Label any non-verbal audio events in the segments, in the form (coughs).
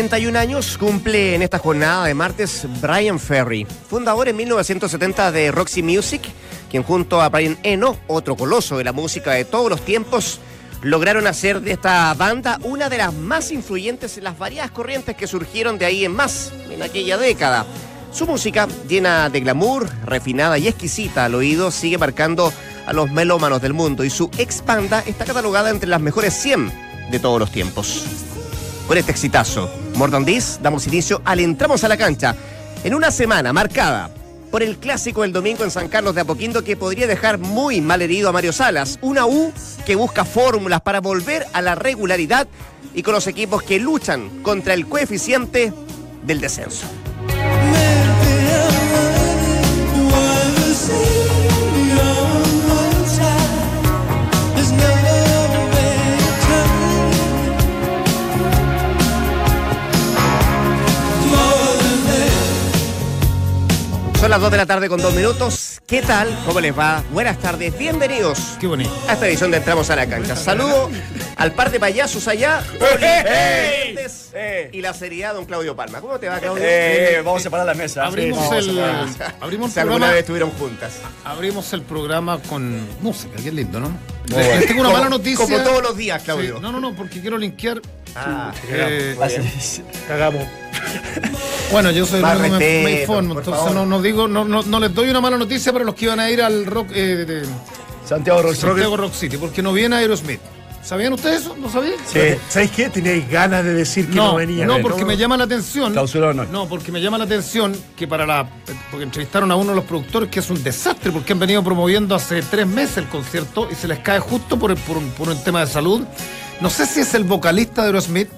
71 años cumple en esta jornada de martes Brian Ferry, fundador en 1970 de Roxy Music, quien junto a Brian Eno, otro coloso de la música de todos los tiempos, lograron hacer de esta banda una de las más influyentes en las variadas corrientes que surgieron de ahí en más en aquella década. Su música, llena de glamour, refinada y exquisita al oído, sigue marcando a los melómanos del mundo y su ex banda está catalogada entre las mejores 100 de todos los tiempos. Con este exitazo, This, damos inicio al Entramos a la Cancha en una semana marcada por el clásico del domingo en San Carlos de Apoquindo que podría dejar muy mal herido a Mario Salas. Una U que busca fórmulas para volver a la regularidad y con los equipos que luchan contra el coeficiente del descenso. Son las 2 de la tarde con 2 minutos. ¿Qué tal? ¿Cómo les va? Buenas tardes, bienvenidos. Qué bonito. A esta edición de Entramos a la Cancha. Saludo al par de payasos allá. (laughs) ¡Ey! ¡Ey! Y la seriedad, don Claudio Palma. ¿Cómo te va, Claudio? Eh, vamos a separar la mesa. Abrimos Sí, el, separar. abrimos el Si alguna programa, vez estuvieron juntas. abrimos el programa con música, qué lindo, ¿no? bueno. Tengo una mala noticia. Como todos los días, Sí, Claudio. no, no, no, porque quiero linkear. Ah, eh, Así- Cagamos. Bueno, yo soy el me, me informo, entonces no, no digo, no, no, no les doy una mala noticia para los que iban a ir al rock eh, de Santiago Roxy. Santiago Rock City, porque no viene Aerosmith. ¿Sabían ustedes eso? ¿No sabían? Sí. ¿Sabéis qué? Teníais ganas de decir que no, No, venía. no, porque me llama la atención. No. No, porque me llama la atención que para la. Porque entrevistaron a uno de los productores que es un desastre, porque han venido promoviendo hace tres meses el concierto y se les cae justo por, por un, por un tema de salud. No sé si es el vocalista de Aerosmith,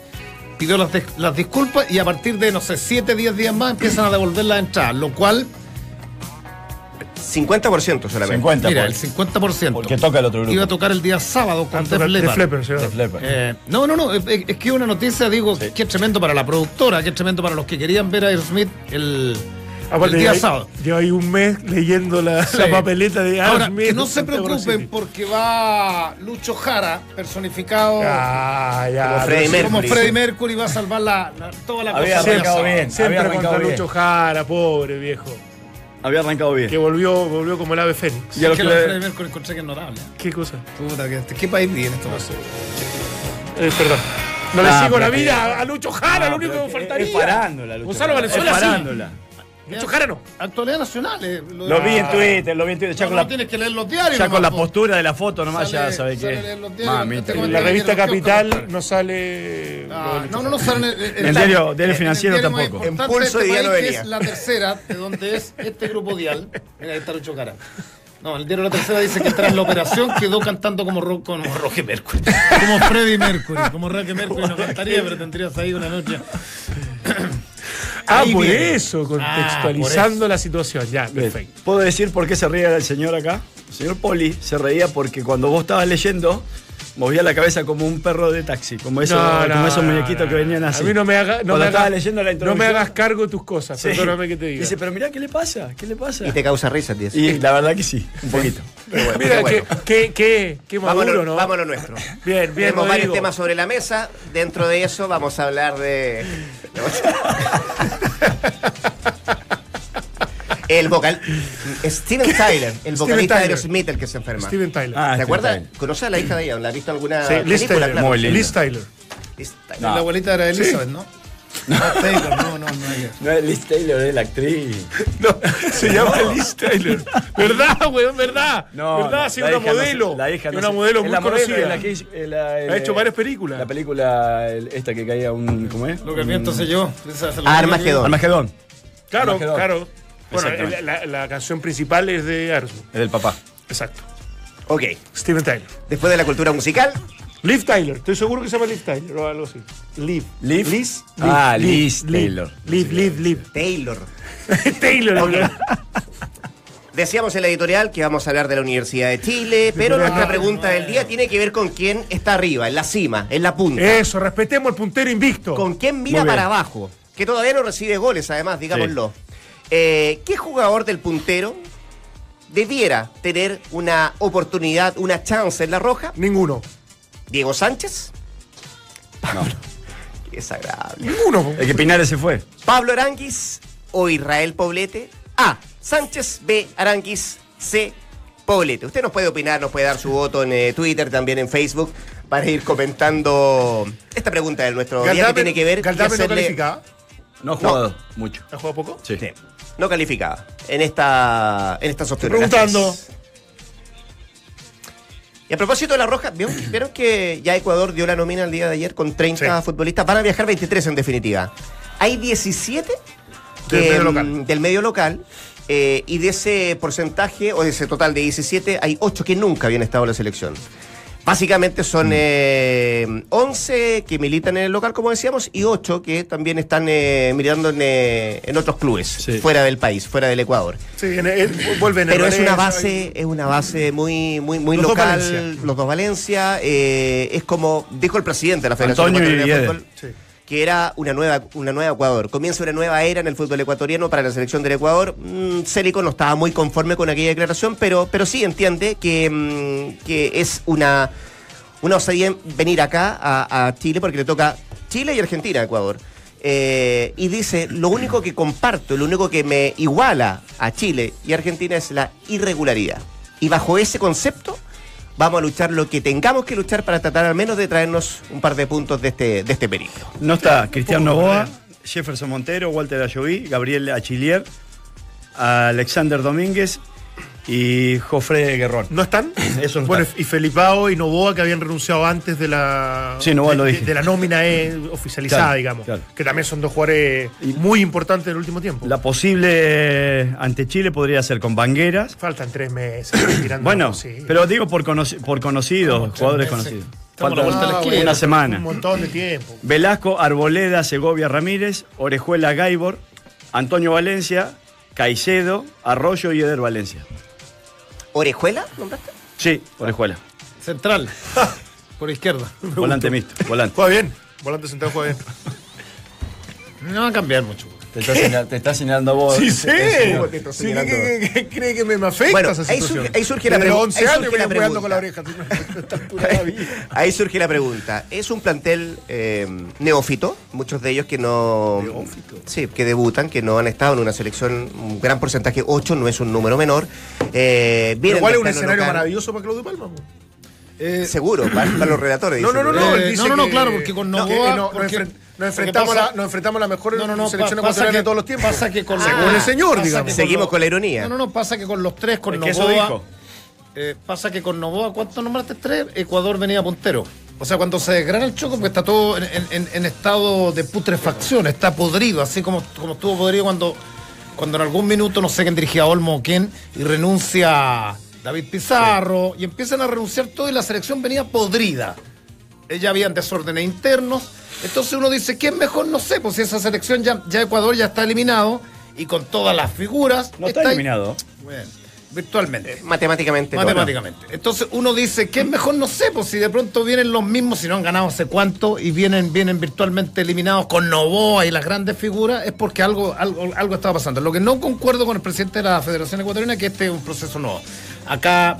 pidió las, las disculpas y a partir de, no sé, siete, diez días más empiezan a devolver la entrada, lo cual, 50% solamente. 50. mira, el pues. 50%. Porque toca el otro grupo. Iba a tocar el día sábado con Def Def Leppard. Leppard, sí, Def Leppard. Eh, no, no, no, es, es que una noticia, digo, Sí. que es tremendo para la productora, que es tremendo para los que querían ver a Aerosmith el, Aparte, el día lleva- sábado. Lleva ahí un mes leyendo la, Sí. la papeleta de Ahora, que no se Rock preocupen porque va Lucho Jara, personificado Ah, ya. Sí, Mercury. como Freddie Mercury, va a salvar la, la- toda la Había cosa. arrancado bien. Siempre Había arrancado contra bien. Lucho Jara, pobre viejo. Había arrancado Que bien. volvió, volvió como el ave fénix. Y a Es los que que lo de le- Freddie Mercury encontré que es notable. ¿Qué cosa? Puta, que- ¿qué país vive en esto? Eh, perdón. No le Ah, sigo la vida que- a- Lucho Jara, Ah, lo único que me faltaría. Es parándola, Lucho. Gonzalo Valenzuela, Es sí. Parándola. Lucho Jara no. Actualidad nacional. eh, lo, Lo vi en Twitter, lo vi en Twitter. Ya No, con no la, tienes que leer los diarios. ya nomás, con la po. postura de la foto nomás Sale- ya sabes que. en este En la revista Capital no sale. Ah, no, no, no sale en el, El diario- diario en financiero diario más tampoco. En Pulso y este que Venía. es la tercera, de donde es este grupo dial. Mira, ahí está. No, el diario La Tercera dice que tras la operación quedó cantando como, Ro- como Roger Mercury. Como Freddie Mercury. Como Roger Mercury no cantaría, pero tendrías ahí una noche. Ah, Ahí por viene. eso, Ah, por contextualizando la situación. Ya, perfecto. ¿Puedo decir por qué se reía el señor acá? El señor Poli se reía porque cuando vos estabas leyendo, movía la cabeza como un perro de taxi, como, eso, No, no, como esos muñequitos no, que venían así. A mí no me hagas. No Cuando me estaba hagas- leyendo la no me hagas cargo de tus cosas, Sí. perdóname que te diga. Dice, pero mirá, ¿qué le pasa? ¿Qué le pasa? Y te causa risa, tío. Y la verdad que sí, un poquito. Pero bueno, Mira, pero bueno. qué, qué, qué, qué maduro, Vámonos, ¿no? vámonos nuestro. Bien, bien, Tenemos varios Rodrigo. temas sobre la mesa. Dentro de eso vamos a hablar de. (laughs) El vocal. Steven Tyler, el vocalista de Tyler. Aerosmith, el que se enferma. Steven Tyler. Ah, ¿Te acuerdas? ¿Conoces a la hija de ella? ¿La has visto alguna sí, Liz película? Tyler. Claro. Muy linda. Liz Tyler. Liz Tyler. No. La abuelita era Elizabeth, ¿no? No, Taylor, no, no, no. hay No es Liz Taylor, es la actriz. (laughs) No, se llama Liz Tyler. ¿Verdad, weón? ¿Verdad? No, ¿Verdad? no, Sí, una no modelo. la hija Es no una sé. modelo muy la modelo, conocida. la que eh, la- el- Ha hecho varias películas. La película, el- esta que caía un. ¿Cómo es? Lo que el viento sé yo. Ah, Armagedón. Armagedón. Claro, Armagedón. claro. Bueno, la, la- la canción principal es de Aerosmith. Es del papá. Exacto. Ok. Steven Tyler. Después de la cultura musical, Liv Tyler. Estoy seguro que se llama Liv Tyler o algo así. Liv. Liv. Liz. Ah, Liz Liv, Taylor. Liv, Liv, Liv. Taylor. (laughs) Taylor. Ok. weón. Decíamos en la editorial que vamos a hablar de la Universidad de Chile, pero nuestra pregunta del día tiene que ver con quién está arriba, en la cima, en la punta. Eso, respetemos el puntero invicto. ¿Con quién mira para abajo? Que todavía no recibe goles, además, digámoslo. Eh, ¿Qué jugador del puntero debiera tener una oportunidad, una chance en la roja? Ninguno. ¿Diego Sánchez? No. (laughs) Qué desagradable. Ninguno. El que Pinares se fue. Pablo Aranguis o Israel Poblete. A. Sánchez. B. Aranguis. C. Poblete. Usted nos puede opinar, nos puede dar su voto en eh, Twitter, también en Facebook, para ir comentando esta pregunta de nuestro día que tiene que ver. Galdames no hacerle- calificaba. No ha jugado mucho. ¿Ha jugado poco? Sí. Sí, no calificaba en esta en estas opciones. preguntando. Y a propósito de la roja, ¿vieron, (clears throat) vieron que ya Ecuador dio la nómina el día de ayer con 30 Sí. futbolistas? Van a viajar 23 en definitiva. Hay 17 que, Del medio mm, local. del medio local, eh, y de ese porcentaje, o de ese total de 17, hay 8 que nunca habían estado en la selección. Básicamente son eh, 11 que militan en el local, como decíamos, y 8 que también están eh, militando en, eh, en otros clubes, Sí. fuera del país, fuera del Ecuador. Sí, en el- vuelven en Pero es una base, es una base muy, muy, muy Los dos local. Valencia. los dos Valencia. eh, es como dijo el presidente de la Federación Antonio de Fútbol, Sí. Que era una nueva, una nueva Ecuador. Comienza una nueva era en el fútbol ecuatoriano para la selección del Ecuador. Mm, Célico no estaba muy conforme con aquella declaración, pero, pero sí entiende que, mm, que es una, una osadía venir acá a, Chile porque le toca Chile y Argentina a Ecuador. Eh, y dice, lo único que comparto, lo único que me iguala a Chile y Argentina es la irregularidad. Y bajo ese concepto vamos a luchar lo que tengamos que luchar para tratar al menos de traernos un par de puntos de este, de este periplo. No está Cristian Novoa, Jefferson Montero, Walter Ayoví, Gabriel Achillier, Alexander Domínguez y Jofre Guerrón. ¿No están? (clears throat) Eso no bueno, está. y Felipao y Novoa que habían renunciado antes de la Sí, de, lo de- dije. de la nómina eh, oficializada, Claro, digamos. claro. Que también son dos jugadores muy importantes del último tiempo. La posible eh, ante Chile podría ser con Bangueras. Faltan tres meses. tirando- (clears throat) Bueno, sí. pero digo por, conoci- por conocidos, jugadores conocidos. Falta esquina. una semana. Un montón de tiempo. Velasco, Arboleda, Segovia Ramírez, Orejuela Gaibor, Antonio Valencia, Caicedo, Arroyo y Eder Valencia. ¿Orejuela? ¿Nombraste? Sí, Orejuela. Central. Por izquierda. (laughs) Volante mixto, volante. Juega bien. Volante sentado juega bien. No va a cambiar mucho. Te está, señal- te está señalando vos. Sí, sí. ¿Cómo te estás Sí, cree que me, me afecta Bueno, esa ahí situación? surge- ahí surge la Desde los pregu- 11 ahí la jugando con la pregunta. oreja. (laughs) Ahí surge la pregunta. Es un plantel eh, neófito, muchos de ellos que no. Neófito. Sí, que debutan, que no han estado en una selección, un gran porcentaje, 8 no es un número menor. Eh, Pero igual es un escenario local. maravilloso para Claudio Palma. Eh, Seguro, para, para los relatores. No, no, no, no. Eh, no, no, no, que- claro, porque con Novoa, no- porque- nos, enfrentamos pasa- a la, nos enfrentamos a la mejor No, no, no, selección pa- pasa ecuatoriana que- de todos los tiempos. pasa que con Según Ah, el señor, pasa digamos. que Seguimos lo- con la ironía. No, no, no, pasa que con los tres, con que eso Novoa. dijo. eh, pasa que con Novoa, ¿cuántos nombraste? Tres. Ecuador venía puntero. O sea, cuando se desgrana el choco, porque está todo en, en- en estado de putrefacción, está podrido, así como, como estuvo podrido cuando, cuando en algún minuto, no sé quién dirigía a Olmo o quién, y renuncia David Pizarro, y empiezan a renunciar todo y la selección venía podrida. Eh, Ya habían desórdenes internos. Entonces uno dice, ¿quién mejor? No sé, pues si esa selección ya, ya Ecuador ya está eliminado y con todas las figuras. No está ahí- eliminado. Bueno, virtualmente. Matemáticamente. no, Matemáticamente. Entonces uno dice, ¿qué es mejor? No sé, pues si de pronto vienen los mismos, si no han ganado hace cuánto, y vienen, vienen virtualmente eliminados con Novoa y las grandes figuras, es porque algo, algo, algo estaba pasando. Lo que no concuerdo con el presidente de la Federación Ecuatoriana es que este es un proceso nuevo. Acá,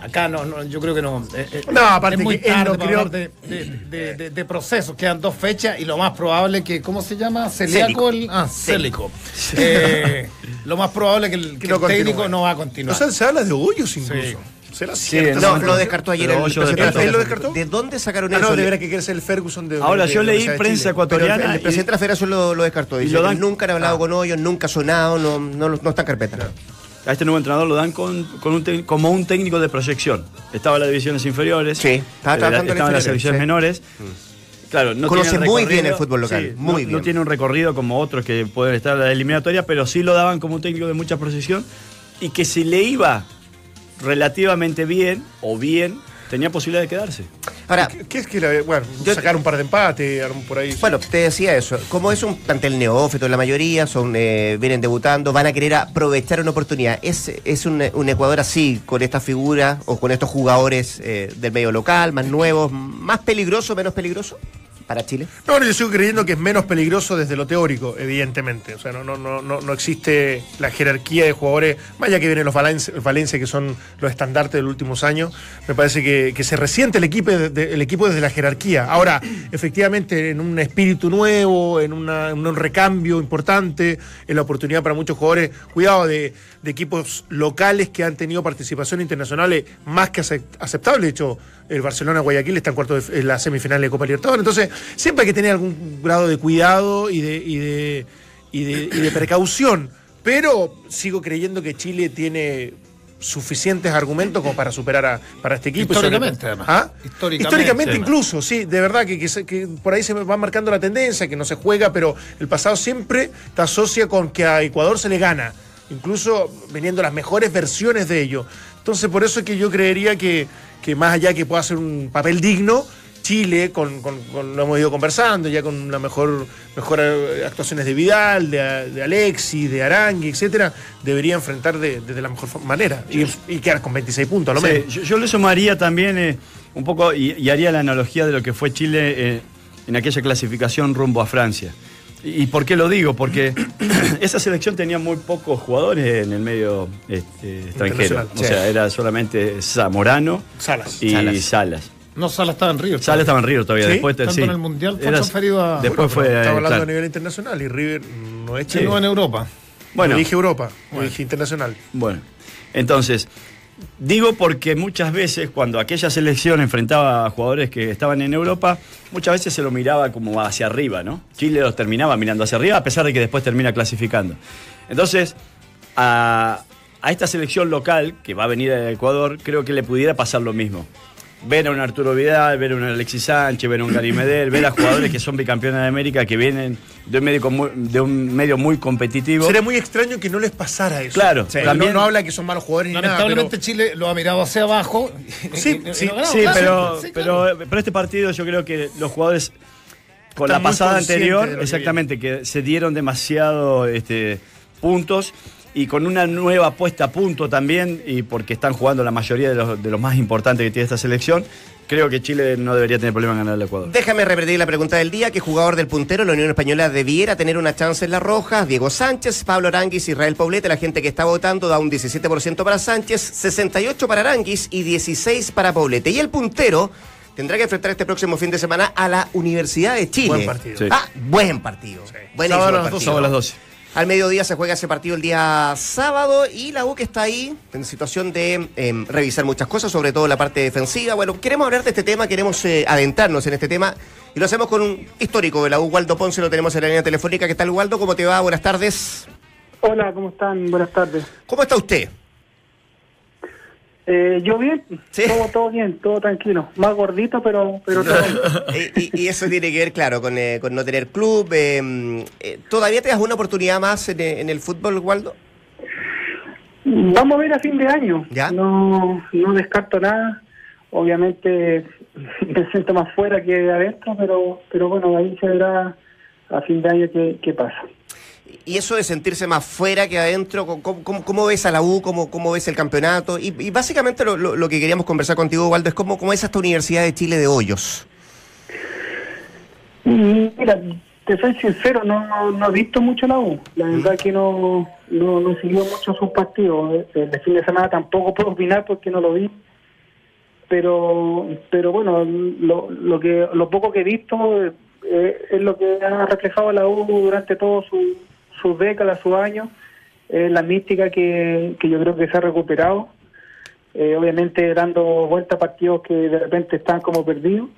acá no, no yo creo que no. eh, eh, No, aparte es muy que él no de, de, de- de- de procesos. Quedan dos fechas y lo más probable que, ¿cómo se llama? Celíaco. El, ah, Célico. Eh, lo más probable es que el, que el técnico no va a O continuar. sea, se habla de hoyos incluso. ¿Será Sí, cierto? No, No, lo descartó ayer el presidente. ¿Él lo descartó? ¿De dónde sacaron Ah, eso? no, de veras que quiere ser el Ferguson de Ahora, de- yo leí de prensa Chile. ecuatoriana. Pero el, el y- presidente de la federación lo, lo descartó. Dice lo dan- nunca han hablado Ah. con hoyos, nunca ha sonado, no, no, no está en carpeta. A este nuevo entrenador lo dan con, con un como un técnico de proyección. Estaba en las divisiones inferiores. Sí, estaba eh, trabajando estaba en las divisiones sí. menores. Claro, no Conoce muy bien el fútbol local, sí, muy no, bien. no tiene un recorrido como otros que pueden estar en la eliminatoria, pero sí lo daban como un técnico de mucha proyección y que si le iba relativamente bien o bien, tenía posibilidad de quedarse. Ahora, ¿Qué es que la- bueno, Yo- sacar un par de empates por ahí? Bueno, te decía eso. Como es un plantel neófito, la mayoría son eh, vienen debutando, van a querer aprovechar una oportunidad. ¿Es, es un, un Ecuador así, con estas figuras o con estos jugadores eh, del medio local, más nuevos, más peligroso, menos peligroso? Para Chile? No, yo sigo creyendo que es menos peligroso desde lo teórico, evidentemente. O sea, no, no, no, no, existe la jerarquía de jugadores, vaya que vienen los Valencia, Valencia, que son los estandartes de los últimos años. Me parece que, se resiente el equipo, de- el equipo desde la jerarquía. Ahora, efectivamente, en un espíritu nuevo, en, una- un recambio importante, en la oportunidad para muchos jugadores, cuidado de, equipos locales que han tenido participación internacionales más que acep- aceptable. De hecho, el Barcelona Guayaquil está en cuarto de, en la semifinal de Copa Libertadores. Entonces, siempre hay que tener algún grado de cuidado y de, y de, y de, y de precaución. Pero sigo creyendo que Chile tiene suficientes argumentos como para superar a para este equipo. Históricamente, además. ¿Ah? Históricamente, incluso, sí, de verdad que, que por ahí se va marcando la tendencia, que no se juega, pero el pasado siempre te asocia con que a Ecuador se le gana, incluso viniendo las mejores versiones de ello. Entonces, por eso es que yo creería que, que más allá que pueda hacer un papel digno, Chile, con, con- con- lo hemos ido conversando, ya con la mejor, mejor eh, actuaciones de Vidal, de, de Alexis, de Arangui, etcétera, debería enfrentar de, de la mejor manera y, y quedar con 26 puntos, a lo Sí, menos. yo, yo le sumaría también eh, un poco y, y haría la analogía de lo que fue Chile eh, en aquella clasificación rumbo a Francia. ¿Y, y por qué lo digo? Porque (clears throat) (coughs) esa selección tenía muy pocos jugadores en el medio este, extranjero. O sí. sea, era solamente Zamorano Salas. y Salas. Salas. No, Sala estaba en Río. Salas estaba en Río todavía. ¿Sí? Después Tanto sí. en el Mundial fue Era- transferido a- Después fue. Eh, hablando claro. a nivel internacional y River no es Sí, Chile. no en Europa. Bueno, No dije Europa, no dije internacional. Bueno, entonces, digo porque muchas veces cuando aquella selección enfrentaba a jugadores que estaban en Europa, muchas veces se lo miraba como hacia arriba, ¿no? Chile los terminaba mirando hacia arriba, a pesar de que después termina clasificando. Entonces, a, a esta selección local que va a venir a Ecuador, creo que le pudiera pasar lo mismo. Ver a un Arturo Vidal, ver a un Alexis Sánchez, ver a un Gary Medel, ver a jugadores que son bicampeones de América, que vienen de un medio, como- de un medio muy competitivo. Sería muy extraño que no les pasara eso. Claro, Porque también- no, no habla que son malos jugadores ni nada. Lamentablemente pero- Chile lo ha mirado hacia abajo. Sí, y- (laughs) y sí, Sí, claro. pero, Sí, pero, claro. pero este partido yo creo que los jugadores con Están la pasada anterior, que exactamente, que se dieron demasiado este, puntos y con una nueva puesta a punto también, y porque están jugando la mayoría de los, de los más importantes que tiene esta selección, creo que Chile no debería tener problema en ganar al Ecuador. Déjame repetir la pregunta del día. ¿Qué jugador del puntero la Unión Española debiera tener una chance en las rojas? Diego Sánchez, Pablo Aranguis, Israel Poblete. La gente que está votando da un 17% para Sánchez, 68% para Aranguis y 16% para Poblete. Y el puntero tendrá que enfrentar este próximo fin de semana a la Universidad de Chile. Buen partido. Sí. Ah, buen partido. Buenísimo Sábado a las partido. doce. Sábado a las 12. Al mediodía se juega ese partido el día sábado y la U que está ahí en situación de em, revisar muchas cosas, sobre todo la parte defensiva. Bueno, queremos hablar de este tema, queremos eh, adentrarnos en este tema y lo hacemos con un histórico de la U, Waldo Ponce, lo tenemos en la línea telefónica. ¿Qué tal, Waldo? ¿Cómo te va? Buenas tardes. Hola, ¿cómo están? Buenas tardes. ¿Cómo está usted? Eh, yo bien, Sí. todo, todo bien, todo tranquilo. Más gordito, pero, pero todo bien. (laughs) Y, y eso tiene que ver, claro, con, eh, con no tener club. em, eh, ¿Todavía te das una oportunidad más en, eh, en el fútbol, Waldo? Vamos a ver a fin de año. ¿Ya? No, no descarto nada. Obviamente (laughs) me siento más fuera que adentro, pero, pero bueno, ahí se verá a fin de año qué, qué pasa. Y eso de sentirse más fuera que adentro, ¿cómo, cómo- cómo ves a la U? ¿Cómo, cómo ves el campeonato? Y, y básicamente lo, lo- lo que queríamos conversar contigo, Waldo, es cómo, cómo es esta Universidad de Chile de Hoyos. Mm, Mira, te soy sincero, no, no, no he visto mucho la U. La verdad que no, no, no siguió mucho sus partidos. El fin de semana tampoco puedo opinar porque no lo vi. Pero, pero bueno, lo, lo que lo poco que he visto eh, es lo que ha reflejado la U durante todos su, sus décadas, sus años. Es la mística que, que yo creo que se ha recuperado. Eh, obviamente dando vuelta a partidos que de repente están como perdidos.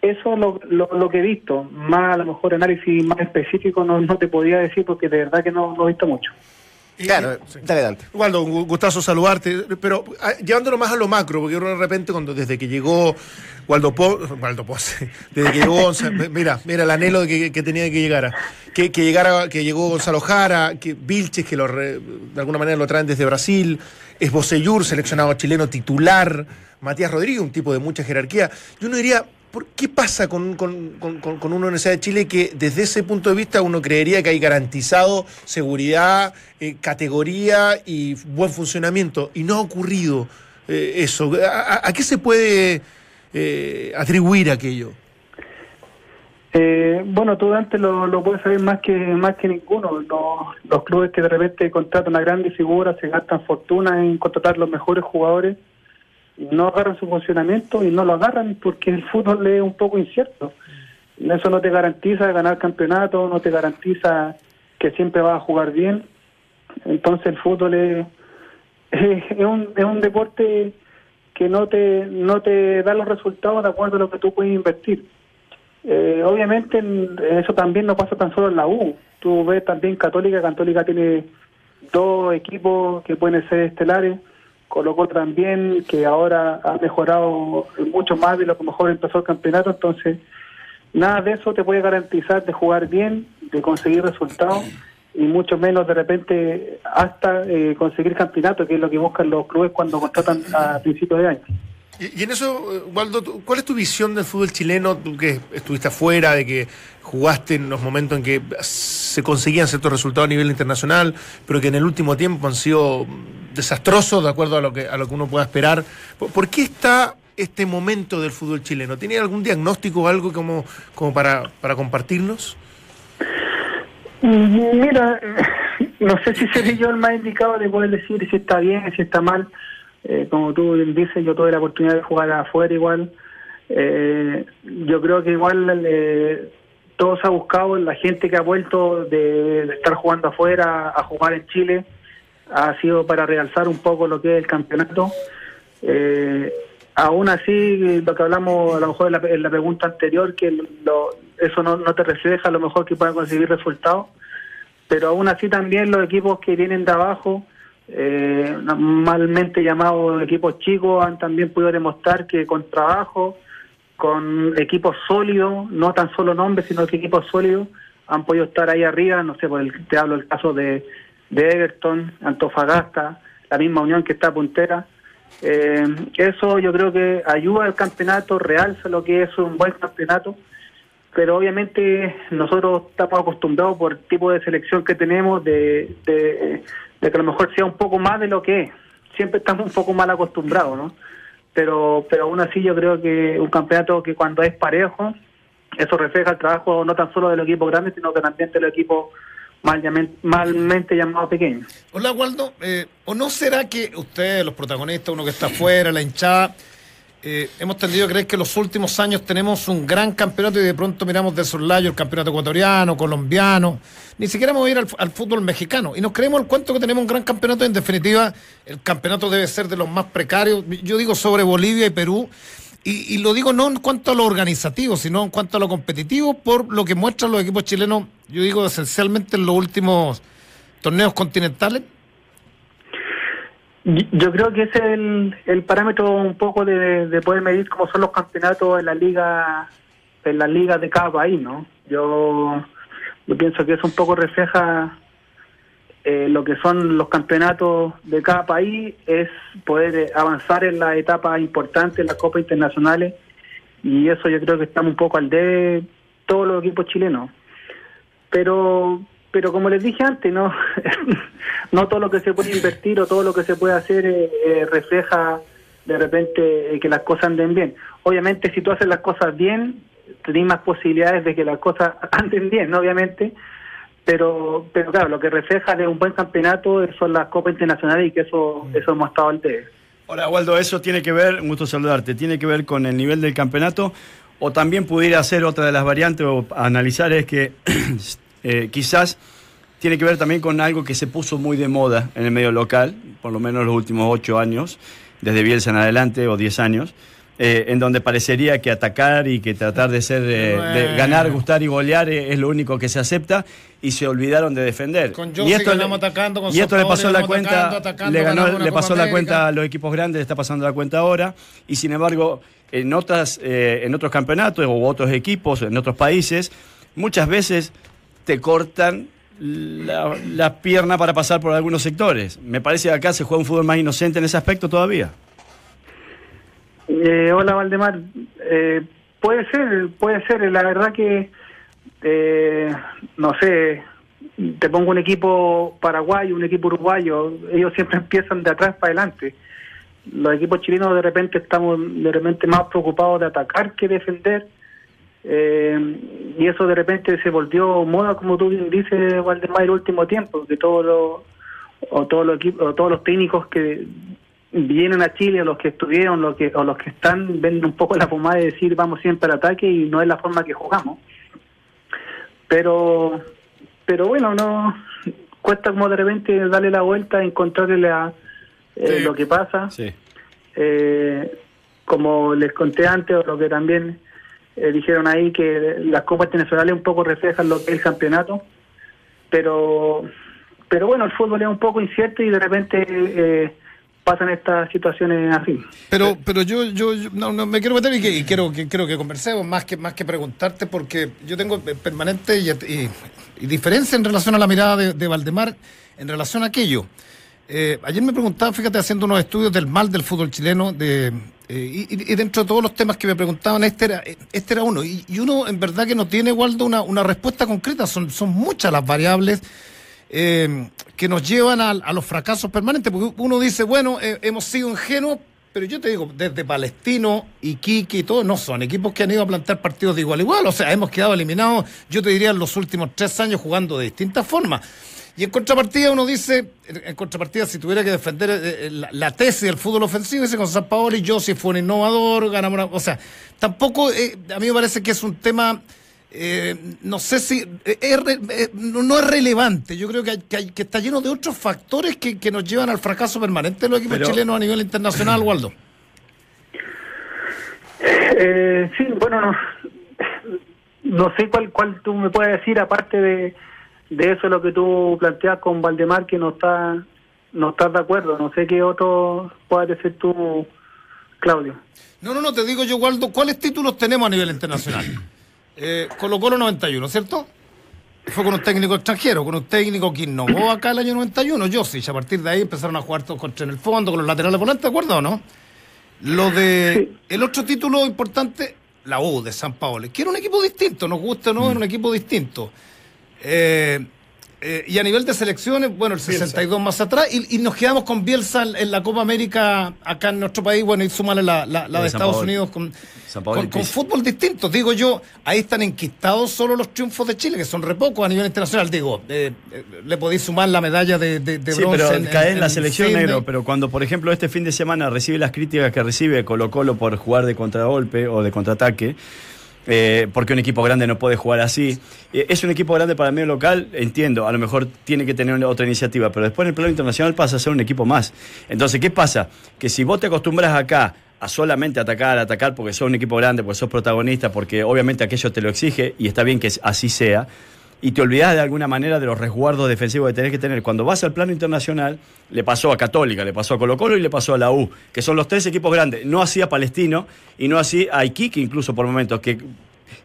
Eso es lo, lo, que he visto. Más a lo mejor análisis más específico no, no te podía decir porque de verdad que no, no he visto mucho. Claro, sí. dale, Dante. Waldo, un gu- gustazo saludarte, pero ah, llevándolo más a lo macro, porque de repente cuando desde que llegó Waldo Po, Waldo Pose, (laughs) desde que llegó Gonzalo, mira, mira el anhelo de que, que tenía que llegara, que, que llegara, que llegó Gonzalo Jara, que Vilches, que lo re- de alguna manera lo traen desde Brasil, es Bocellur, seleccionado chileno titular, Matías Rodríguez, un tipo de mucha jerarquía. Y uno diría, ¿por qué pasa con, con, con, con- una Universidad de Chile que desde ese punto de vista uno creería que hay garantizado seguridad, eh, categoría y buen funcionamiento? Y no ha ocurrido eh, eso. ¿A, qué se puede eh, atribuir aquello? Eh, bueno, tú antes lo, lo puedes saber más que más que ninguno. Los, los clubes que de repente contratan a grandes figuras se gastan fortuna en contratar los mejores jugadores no agarran su funcionamiento y no lo agarran porque el fútbol es un poco incierto. Eso no te garantiza ganar campeonato, no te garantiza que siempre vas a jugar bien. Entonces el fútbol es, es, un, es un deporte que no te no te da los resultados de acuerdo a lo que tú puedes invertir. Eh, obviamente eso también no pasa tan solo en la U. Tú ves también Católica, Católica tiene dos equipos que pueden ser estelares, colocó también que ahora ha mejorado mucho más de lo que mejor empezó el campeonato, entonces nada de eso te puede garantizar de jugar bien, de conseguir resultados y mucho menos de repente hasta eh, conseguir campeonato, que es lo que buscan los clubes cuando contratan a principios de año. Y, en eso, eh, Waldo, ¿cuál es tu visión del fútbol chileno? Tú que estuviste afuera, de que jugaste en los momentos en que se conseguían ciertos resultados a nivel internacional, pero que en el último tiempo han sido desastrosos de acuerdo a lo que, a lo que uno pueda esperar. ¿Por, qué está este momento del fútbol chileno? ¿Tiene algún diagnóstico o algo como, como para, para compartirnos? Mira, no sé si seré yo el más indicado de poder decir si está bien, si está mal. Eh, como tú dices, yo tuve la oportunidad de jugar afuera igual. Eh, yo creo que igual eh, todo se ha buscado, la gente que ha vuelto de, estar jugando afuera a jugar en Chile ha sido para realzar un poco lo que es el campeonato. Eh, aún así, lo que hablamos a lo mejor en la, pregunta anterior, que eso no, no te refleja a lo mejor que puedan conseguir resultados, pero aún así también los equipos que vienen de abajo eh, normalmente llamados equipos chicos, han también podido demostrar que con trabajo, con equipos sólidos, no tan solo nombres, sino que equipos sólidos, han podido estar ahí arriba, no sé, por el, te hablo del caso de, Everton, Antofagasta, la misma Unión que está puntera. Eh, eso yo creo que ayuda al campeonato, realza lo que es un buen campeonato, pero obviamente nosotros estamos acostumbrados por el tipo de selección que tenemos de de que a lo mejor sea un poco más de lo que es. Siempre estamos un poco mal acostumbrados, ¿no? Pero, pero aún así yo creo que un campeonato que cuando es parejo, eso refleja el trabajo no tan solo del equipo grande, sino que también del equipo malmente llamado pequeño. Hola, Waldo. Eh, ¿O no será que ustedes, los protagonistas, uno que está afuera, la hinchada, eh, hemos tendido a creer que los últimos años tenemos un gran campeonato y de pronto miramos de soslayo el campeonato ecuatoriano, colombiano, ni siquiera vamos a ir al, fútbol mexicano. Y nos creemos el cuento que tenemos un gran campeonato. En definitiva el campeonato debe ser de los más precarios, yo digo sobre Bolivia y Perú. Y lo digo no en cuanto a lo organizativo, sino en cuanto a lo competitivo, por lo que muestran los equipos chilenos, yo digo esencialmente en los últimos torneos continentales, yo creo que ese es el, el parámetro un poco de, poder medir cómo son los campeonatos en la liga en la liga de cada país, ¿no? Yo, yo pienso que eso un poco refleja eh, lo que son los campeonatos de cada país, es poder avanzar en las etapas importantes, en las copas internacionales, y eso yo creo que estamos un poco al de todos los equipos chilenos. Pero pero como les dije antes, no, (laughs) no todo lo que se puede invertir o todo lo que se puede hacer eh, eh, refleja de repente eh, que las cosas anden bien. Obviamente, si tú haces las cosas bien, tenés más posibilidades de que las cosas (laughs) anden bien, ¿no? obviamente. Pero, pero claro, lo que refleja de un buen campeonato son las copas internacionales y que eso, mm. eso hemos estado al. Ahora, Waldo, eso tiene que ver, un gusto saludarte, tiene que ver con el nivel del campeonato o también pudiera ser otra de las variantes o analizar es que (clears throat) Eh, quizás tiene que ver también con algo que se puso muy de moda en el medio local, por lo menos los últimos ocho años, desde Bielsa en adelante, o diez años, eh, en donde parecería que atacar y que tratar de ser, eh, de ganar, gustar y golear es, lo único que se acepta y se olvidaron de defender. y esto, le, atacando, y esto le pasó la cuenta, le, le pasó la cuenta a los equipos grandes, le está pasando la cuenta ahora, y sin embargo, en, otras, en otros campeonatos o otros equipos, en otros países, muchas veces te cortan la, pierna para pasar por algunos sectores. Me parece que acá se juega un fútbol más inocente en ese aspecto todavía. Eh, hola Valdemar, eh, puede ser, puede ser, la verdad que, eh, no sé, te pongo un equipo paraguayo, un equipo uruguayo, ellos siempre (laughs) empiezan de atrás para adelante. Los equipos chilenos de repente estamos de repente más preocupados de atacar que defender Eh, y eso de repente se volvió moda, como tú bien dices, Valdemar, el último tiempo, que todos los, o todos los equipos, o todos los técnicos que vienen a Chile, o los que estuvieron, los que, o los que están, ven un poco la pomada de decir vamos siempre al ataque y no es la forma que jugamos. Pero, pero bueno, no cuesta como de repente darle la vuelta, encontrarle la, eh, Sí. lo que pasa. Sí. Eh, como les conté antes, o lo que también eh, dijeron ahí, que las copas internacionales un poco reflejan lo que es el campeonato, pero pero bueno, el fútbol es un poco incierto y de repente eh, pasan estas situaciones así. Pero, pero yo, yo, yo no, no me quiero meter y, que, y quiero, que, quiero que conversemos más que, más que preguntarte, porque yo tengo eh, permanente y, diferencia en relación a la mirada de, de Valdemar en relación a aquello. Eh, ayer me preguntaba, fíjate, haciendo unos estudios del mal del fútbol chileno, de, eh, y, dentro de todos los temas que me preguntaban, este era, este era uno. Y, uno, en verdad, que no tiene, Waldo, una, una respuesta concreta. Son, son muchas las variables eh, que nos llevan a, a los fracasos permanentes, porque uno dice, bueno, eh, hemos sido ingenuos, pero yo te digo, desde Palestino, Iquique y todo, no son equipos que han ido a plantar partidos de igual a igual, o sea, hemos quedado eliminados, yo te diría, en los últimos tres años jugando de distintas formas. Y en contrapartida uno dice, en contrapartida si tuviera que defender eh, eh, la, la tesis del fútbol ofensivo, dice con San Paolo y yo si fue un innovador, ganamos una... O sea, tampoco, eh, a mí me parece que es un tema eh, no sé si eh, es re- eh, no, no es relevante. Yo creo que, hay- que, hay- que está lleno de otros factores que, que nos llevan al fracaso permanente de los equipos Pero- chilenos a nivel internacional, (clears throat) Waldo. Eh, sí, bueno, no, no sé cuál, cuál tú me puedes decir, aparte de, de eso, lo que tú planteas con Valdemar, que no está no estás de acuerdo. No sé qué otro puedes decir tú, Claudio. No, no, no, te digo yo, Waldo, ¿cuáles títulos tenemos a nivel internacional? (clears throat) Eh, Colo Colo 91, ¿cierto? Fue con un técnico extranjero, con un técnico que innovó acá el año 91, yo sí, a partir de ahí empezaron a jugar todos contra en el fondo, con los laterales volantes, ¿de acuerdo o no? Lo de Sí. el otro título importante, la U de San Paolo, que era un equipo distinto, nos gusta o no, era un equipo distinto. Eh, eh, y a nivel de selecciones, bueno, el 62 más atrás, y, y nos quedamos con Bielsa en, la Copa América acá en nuestro país, bueno, y súmale la, la, la de de Estados Paolo. Unidos con, con, fútbol distinto. Digo yo, ahí están enquistados solo los triunfos de Chile, que son re pocos a nivel internacional. Digo, eh, eh, le podéis sumar la medalla de, de, de Sí, bronce. pero cae en, la selección Sydney. negro. Pero cuando, por ejemplo, este fin de semana recibe las críticas que recibe Colo Colo por jugar de contragolpe o de contraataque, eh, porque un equipo grande no puede jugar así. Eh, es un equipo grande para el medio local, entiendo, a lo mejor tiene que tener otra iniciativa, pero después en el plano internacional pasa a ser un equipo más. Entonces, ¿qué pasa? Que si vos te acostumbras acá a solamente atacar, atacar porque sos un equipo grande, porque sos protagonista, porque obviamente aquello te lo exige y está bien que así sea, y te olvidas de alguna manera de los resguardos defensivos que tenés que tener. Cuando vas al plano internacional, le pasó a Católica, le pasó a Colo Colo y le pasó a la U, que son los tres equipos grandes. No así a Palestino y no así a Iquique incluso por momentos, que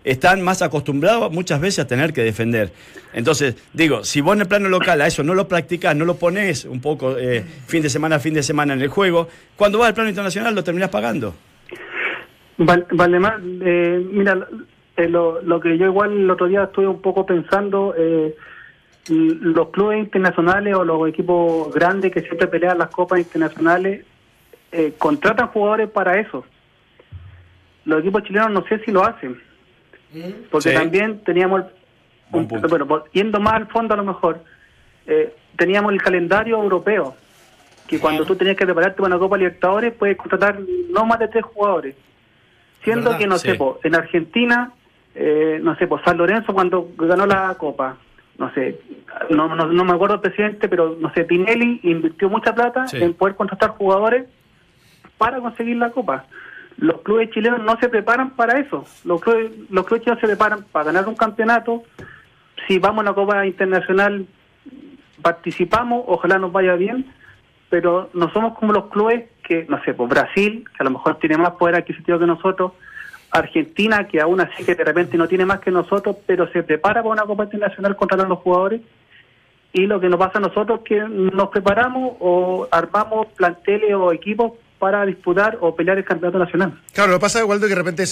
están más acostumbrados muchas veces a tener que defender. Entonces, digo, si vos en el plano local a eso no lo practicás, no lo pones un poco eh, fin de semana, fin de semana en el juego, cuando vas al plano internacional lo terminás pagando. Val- Valdemar, eh, mira, eh, lo, lo que yo igual el otro día estuve un poco pensando, eh, los clubes internacionales o los equipos grandes que siempre pelean las copas internacionales eh, contratan jugadores para eso. Los equipos chilenos no sé si lo hacen, porque Sí. también teníamos, un- bueno, yendo más al fondo a lo mejor, eh, teníamos el calendario europeo, que cuando tú tenías que prepararte para una Copa Libertadores puedes contratar no más de tres jugadores. Siendo ¿Verdad? que, no Sí. sé, po, en Argentina, eh, no sé, pues San Lorenzo cuando ganó la Copa, no sé, no, no, no me acuerdo el presidente, pero no sé, Tinelli invirtió mucha plata Sí. en poder contratar jugadores para conseguir la Copa. Los clubes chilenos no se preparan para eso. Los clubes, los clubes chilenos se preparan para ganar un campeonato. Si vamos a la Copa Internacional, participamos, ojalá nos vaya bien, pero no somos como los clubes que, no sé, pues Brasil, que a lo mejor tiene más poder adquisitivo que nosotros, Argentina, que aún así que de repente no tiene más que nosotros, pero se prepara para una Copa Internacional contra los jugadores. Y lo que nos pasa a nosotros es que nos preparamos o armamos planteles o equipos para disputar o pelear el campeonato nacional. Claro, lo que pasa, Waldo, que de repente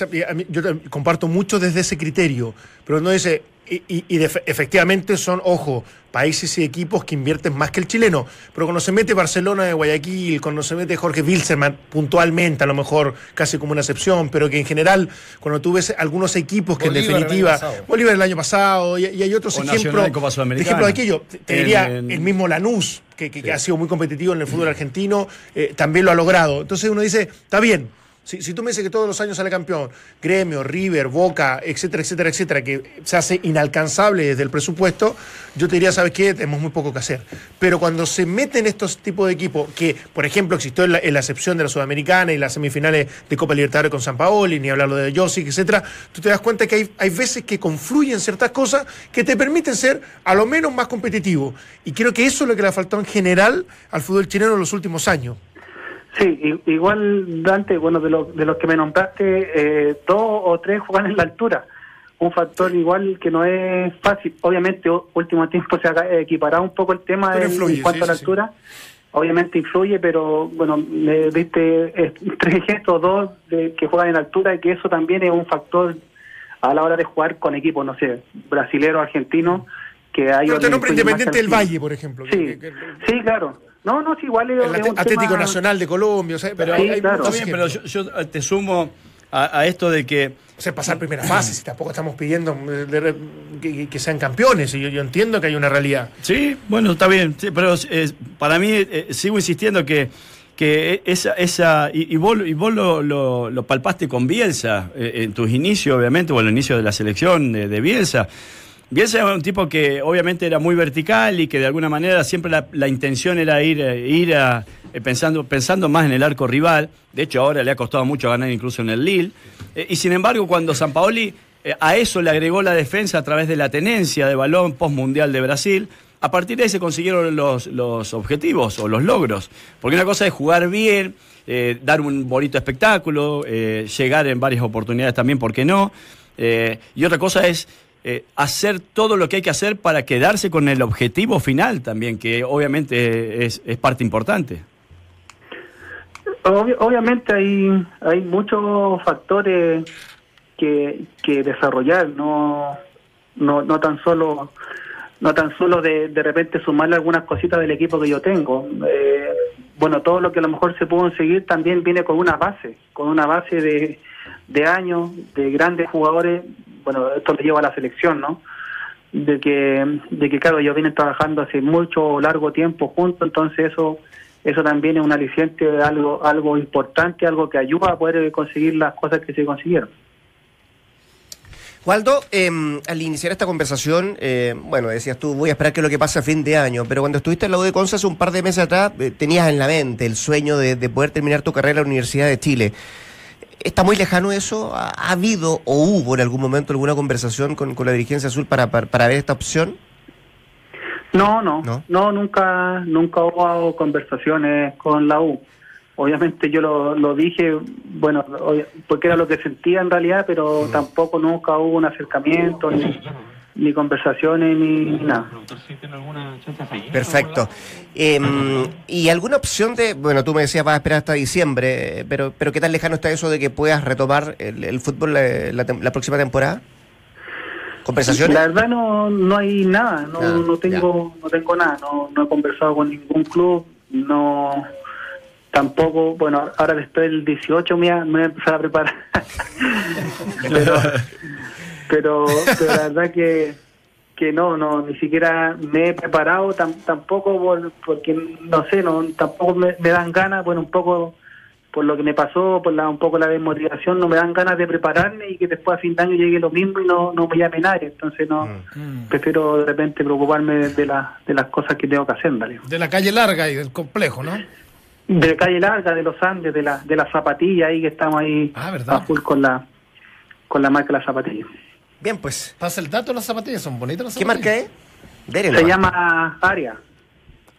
yo comparto mucho desde ese criterio, pero no dice, y, y- y de- efectivamente son, ojo, países y equipos que invierten más que el chileno. Pero cuando se mete Barcelona de Guayaquil, cuando se mete Jorge Wilserman, puntualmente, a lo mejor casi como una excepción, pero que en general, cuando tú ves algunos equipos que Bolívar en definitiva. Bolívar el año pasado, y, y hay otros O ejemplos. De ejemplo de aquello. Te, te En- diría en- el mismo Lanús, que, que- que ha sido muy competitivo en el fútbol argentino, eh, también lo ha logrado. Entonces uno dice, está bien. Si, tú me dices que todos los años sale campeón, Gremio, River, Boca, etcétera, etcétera, etcétera, que se hace inalcanzable desde el presupuesto, yo te diría, ¿sabes qué? Tenemos muy poco que hacer. Pero cuando se meten estos tipos de equipos, que por ejemplo existió en la, en la excepción de la Sudamericana y las semifinales de Copa Libertadores con San Paoli, ni hablarlo de Josic, etcétera, tú te das cuenta que hay, hay veces que confluyen ciertas cosas que te permiten ser a lo menos más competitivo. Y creo que eso es lo que le ha faltado en general al fútbol chileno en los últimos años. Sí, igual Dante, bueno, de, lo- de los que me nombraste, eh, dos o tres juegan en la altura. Un factor igual que no es fácil. Obviamente, último tiempo se ha equiparado un poco el tema Pero en- influye, en cuanto sí, a la sí, altura. Obviamente influye, pero bueno, me diste eh, (laughs) tres ejemplos, dos de, que juegan en altura y que eso también es un factor a la hora de jugar con equipos, no sé, brasilero, argentino, que hay Pero te nombra Independiente del Valle, por ejemplo. Sí, que- que- sí, claro. No, no, sí, igual es, el es un Atlético tema- Nacional de Colombia, o sea, pero Sí, hay, claro. Está muchos bien, pero yo, yo te sumo a, a esto de que O sea, pasar primera fase, si tampoco estamos pidiendo eh, de- de- que, que sean campeones, y yo, yo entiendo que hay una realidad. Sí, bueno, está bien, sí, pero eh, para mí eh, sigo insistiendo que, que esa, esa y, y vos, y vos lo, lo- lo palpaste con Bielsa eh, en tus inicios, obviamente, o en el inicio de la selección de, de Bielsa. Bielsa era un tipo que obviamente era muy vertical y que de alguna manera siempre la, intención era ir, eh, ir eh, pensando, pensando más en el arco rival. De hecho, ahora le ha costado mucho ganar incluso en el Lille. Eh, y sin embargo, cuando San Paoli a eso le agregó la defensa a través de la tenencia de balón post-mundial de Brasil, a partir de ahí se consiguieron los, los objetivos o los logros. Porque una cosa es jugar bien, dar un bonito espectáculo, llegar en varias oportunidades también, ¿por qué no? Y otra cosa es eh, hacer todo lo que hay que hacer para quedarse con el objetivo final también, que obviamente es, es parte importante. Obvi- obviamente hay hay muchos factores que, que desarrollar, no, no no tan solo no tan solo de, de repente sumarle algunas cositas del equipo que yo tengo. Eh, bueno, todo lo que a lo mejor se pudo conseguir también viene con una base, con una base de, de años, de grandes jugadores. Bueno, esto lo lleva a la selección, ¿no? De que, de que claro, ellos vienen trabajando hace mucho largo tiempo juntos, entonces eso eso también es un aliciente, algo algo importante, algo que ayuda a poder conseguir las cosas que se consiguieron. Waldo, eh, al iniciar esta conversación, eh, bueno, decías tú, voy a esperar que lo que pase a fin de año, pero cuando estuviste en la U de Conce hace un par de meses atrás, eh, tenías en la mente el sueño de poder terminar tu carrera en la Universidad de Chile. ¿Está muy lejano eso? ¿Ha, ha habido o hubo en algún momento alguna conversación con, con la dirigencia azul para, para, para ver esta opción? No, no, ¿No? no, nunca, nunca hubo conversaciones con la U. Obviamente yo lo, lo dije, bueno, porque era lo que sentía en realidad, pero tampoco nunca hubo un acercamiento, ni, ni conversaciones, ni, ni nada. Perfecto. Eh, ¿Y alguna opción de, bueno, tú me decías vas a esperar hasta diciembre, eh, pero, pero ¿qué tan lejano está eso de que puedas retomar el, el fútbol la, la próxima temporada? ¿Conversaciones? La verdad no, no hay nada, no, Nada, no tengo, no tengo nada, no, no he conversado con ningún club, no tampoco, bueno, ahora después del 18 me voy a, me voy a empezar a preparar. (laughs) pero, pero, (laughs) pero la verdad que, que no, no, ni siquiera me he preparado, tam- tampoco por- porque no sé, no, tampoco me, me dan ganas, bueno, un poco por lo que me pasó, por la, un poco la desmotivación, no me dan ganas de prepararme y que después a fin de año llegue lo mismo y no, no me llame nadie. Entonces no prefiero de repente preocuparme de, de, la- de las cosas que tengo que hacer, ¿vale? De la calle larga y del complejo, ¿no? De calle larga, de los Andes, de la, de la zapatilla ahí que estamos ahí Ah, ¿verdad? a full con la con la marca de la zapatilla. Bien, pues. Pasa el dato de las zapatillas, son bonitas las ¿Qué zapatillas. marca es? Dele Se nomás. llama Aria,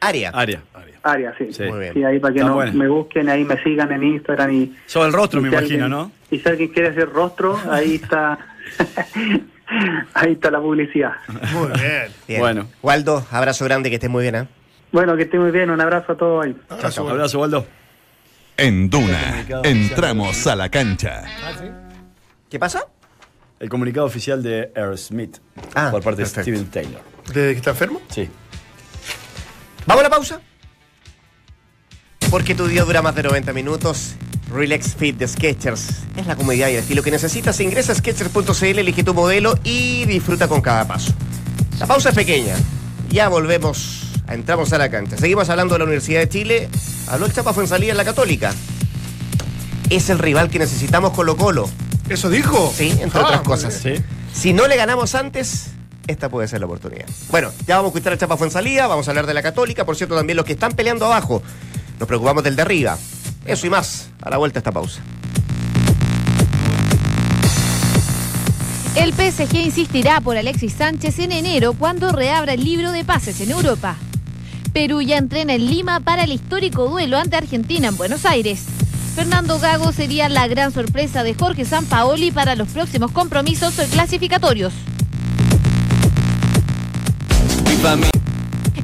Aria. Área. Aria, sí. Sí. Muy bien. Sí, ahí para que Está no, buena. me busquen, ahí me sigan en Instagram y... Sobre el rostro, me si imagino, alguien- ¿no? Y si alguien quiere hacer rostro, ahí está (laughs) ahí está la publicidad. Muy bien. Bien. Bueno. Waldo, abrazo grande, que estés muy bien, ¿eh? Bueno, que esté muy bien, un abrazo a todos ahí. Chao, chao. Abrazo, Waldo. En Duna, entramos a la cancha. Ah, sí. ¿Qué pasa? El comunicado oficial de Aerosmith Ah, por parte perfecto. de Steven Taylor. ¿Desde que está enfermo? Sí. ¿Vamos a la pausa? Porque tu día dura más de 90 minutos. Relax Fit de Skechers es la comodidad y el estilo que necesitas. Ingresa a Skechers.cl, elige tu modelo y disfruta con cada paso. La pausa es pequeña. Ya volvemos. Entramos a la cancha. Seguimos hablando de la Universidad de Chile. Habló el Chapa Fuenzalía en la Católica. Es el rival que necesitamos Colo Colo. ¿Eso dijo? Sí, entre Ah, otras muy cosas. Sí. Si no le ganamos antes, esta puede ser la oportunidad. Bueno, ya vamos a escuchar a Chapa Fuenzalía, vamos a hablar de la Católica, por cierto, también los que están peleando abajo. Nos preocupamos del de arriba. Eso y más, a la vuelta a esta pausa. El PSG insistirá por Alexis Sánchez en enero cuando reabra el libro de pases en Europa. Perú ya entrena en Lima para el histórico duelo ante Argentina en Buenos Aires. Fernando Gago sería la gran sorpresa de Jorge Sampaoli para los próximos compromisos clasificatorios.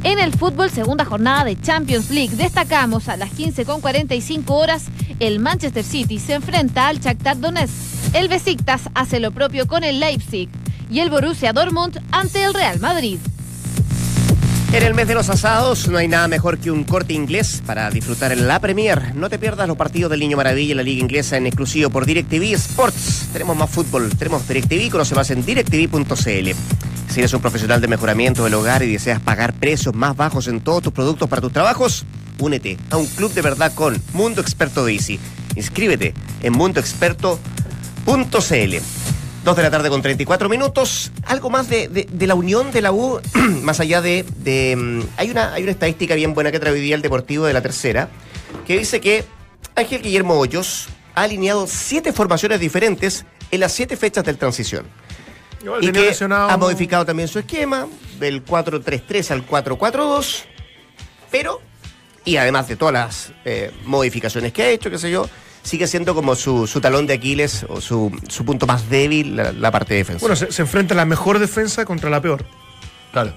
En el fútbol, segunda jornada de Champions League, destacamos a las 15.45 horas, el Manchester City se enfrenta al Shakhtar Donetsk. El Besiktas hace lo propio con el Leipzig y el Borussia Dortmund ante el Real Madrid. En el mes de los asados no hay nada mejor que un corte inglés para disfrutar en la Premier. No te pierdas los partidos del Niño Maravilla en la Liga Inglesa en exclusivo por DirecTV Sports. Tenemos más fútbol, tenemos DirecTV, conoce más en directv.cl. Si eres un profesional de mejoramiento del hogar y deseas pagar precios más bajos en todos tus productos para tus trabajos, únete a un club de verdad con Mundo Experto de. Inscríbete en mundoexperto.cl. Dos de la tarde con 34 minutos. Algo más de, de- de la unión de la U, (clears throat) más allá de... de, mm, hay, una, hay una estadística bien buena que trae hoy día el Deportivo de la Tercera, que dice que Ángel Guillermo Hoyos ha alineado siete formaciones diferentes en las siete fechas del transición. Y que lesionado- ha modificado también su esquema del 4-3-3 al 4-4-2, pero, y además de todas las eh, modificaciones que ha hecho, qué sé yo, sigue siendo como su, su talón de Aquiles o su, su punto más débil, la, la parte defensiva. Bueno, se, se enfrenta la mejor defensa contra la peor. Claro.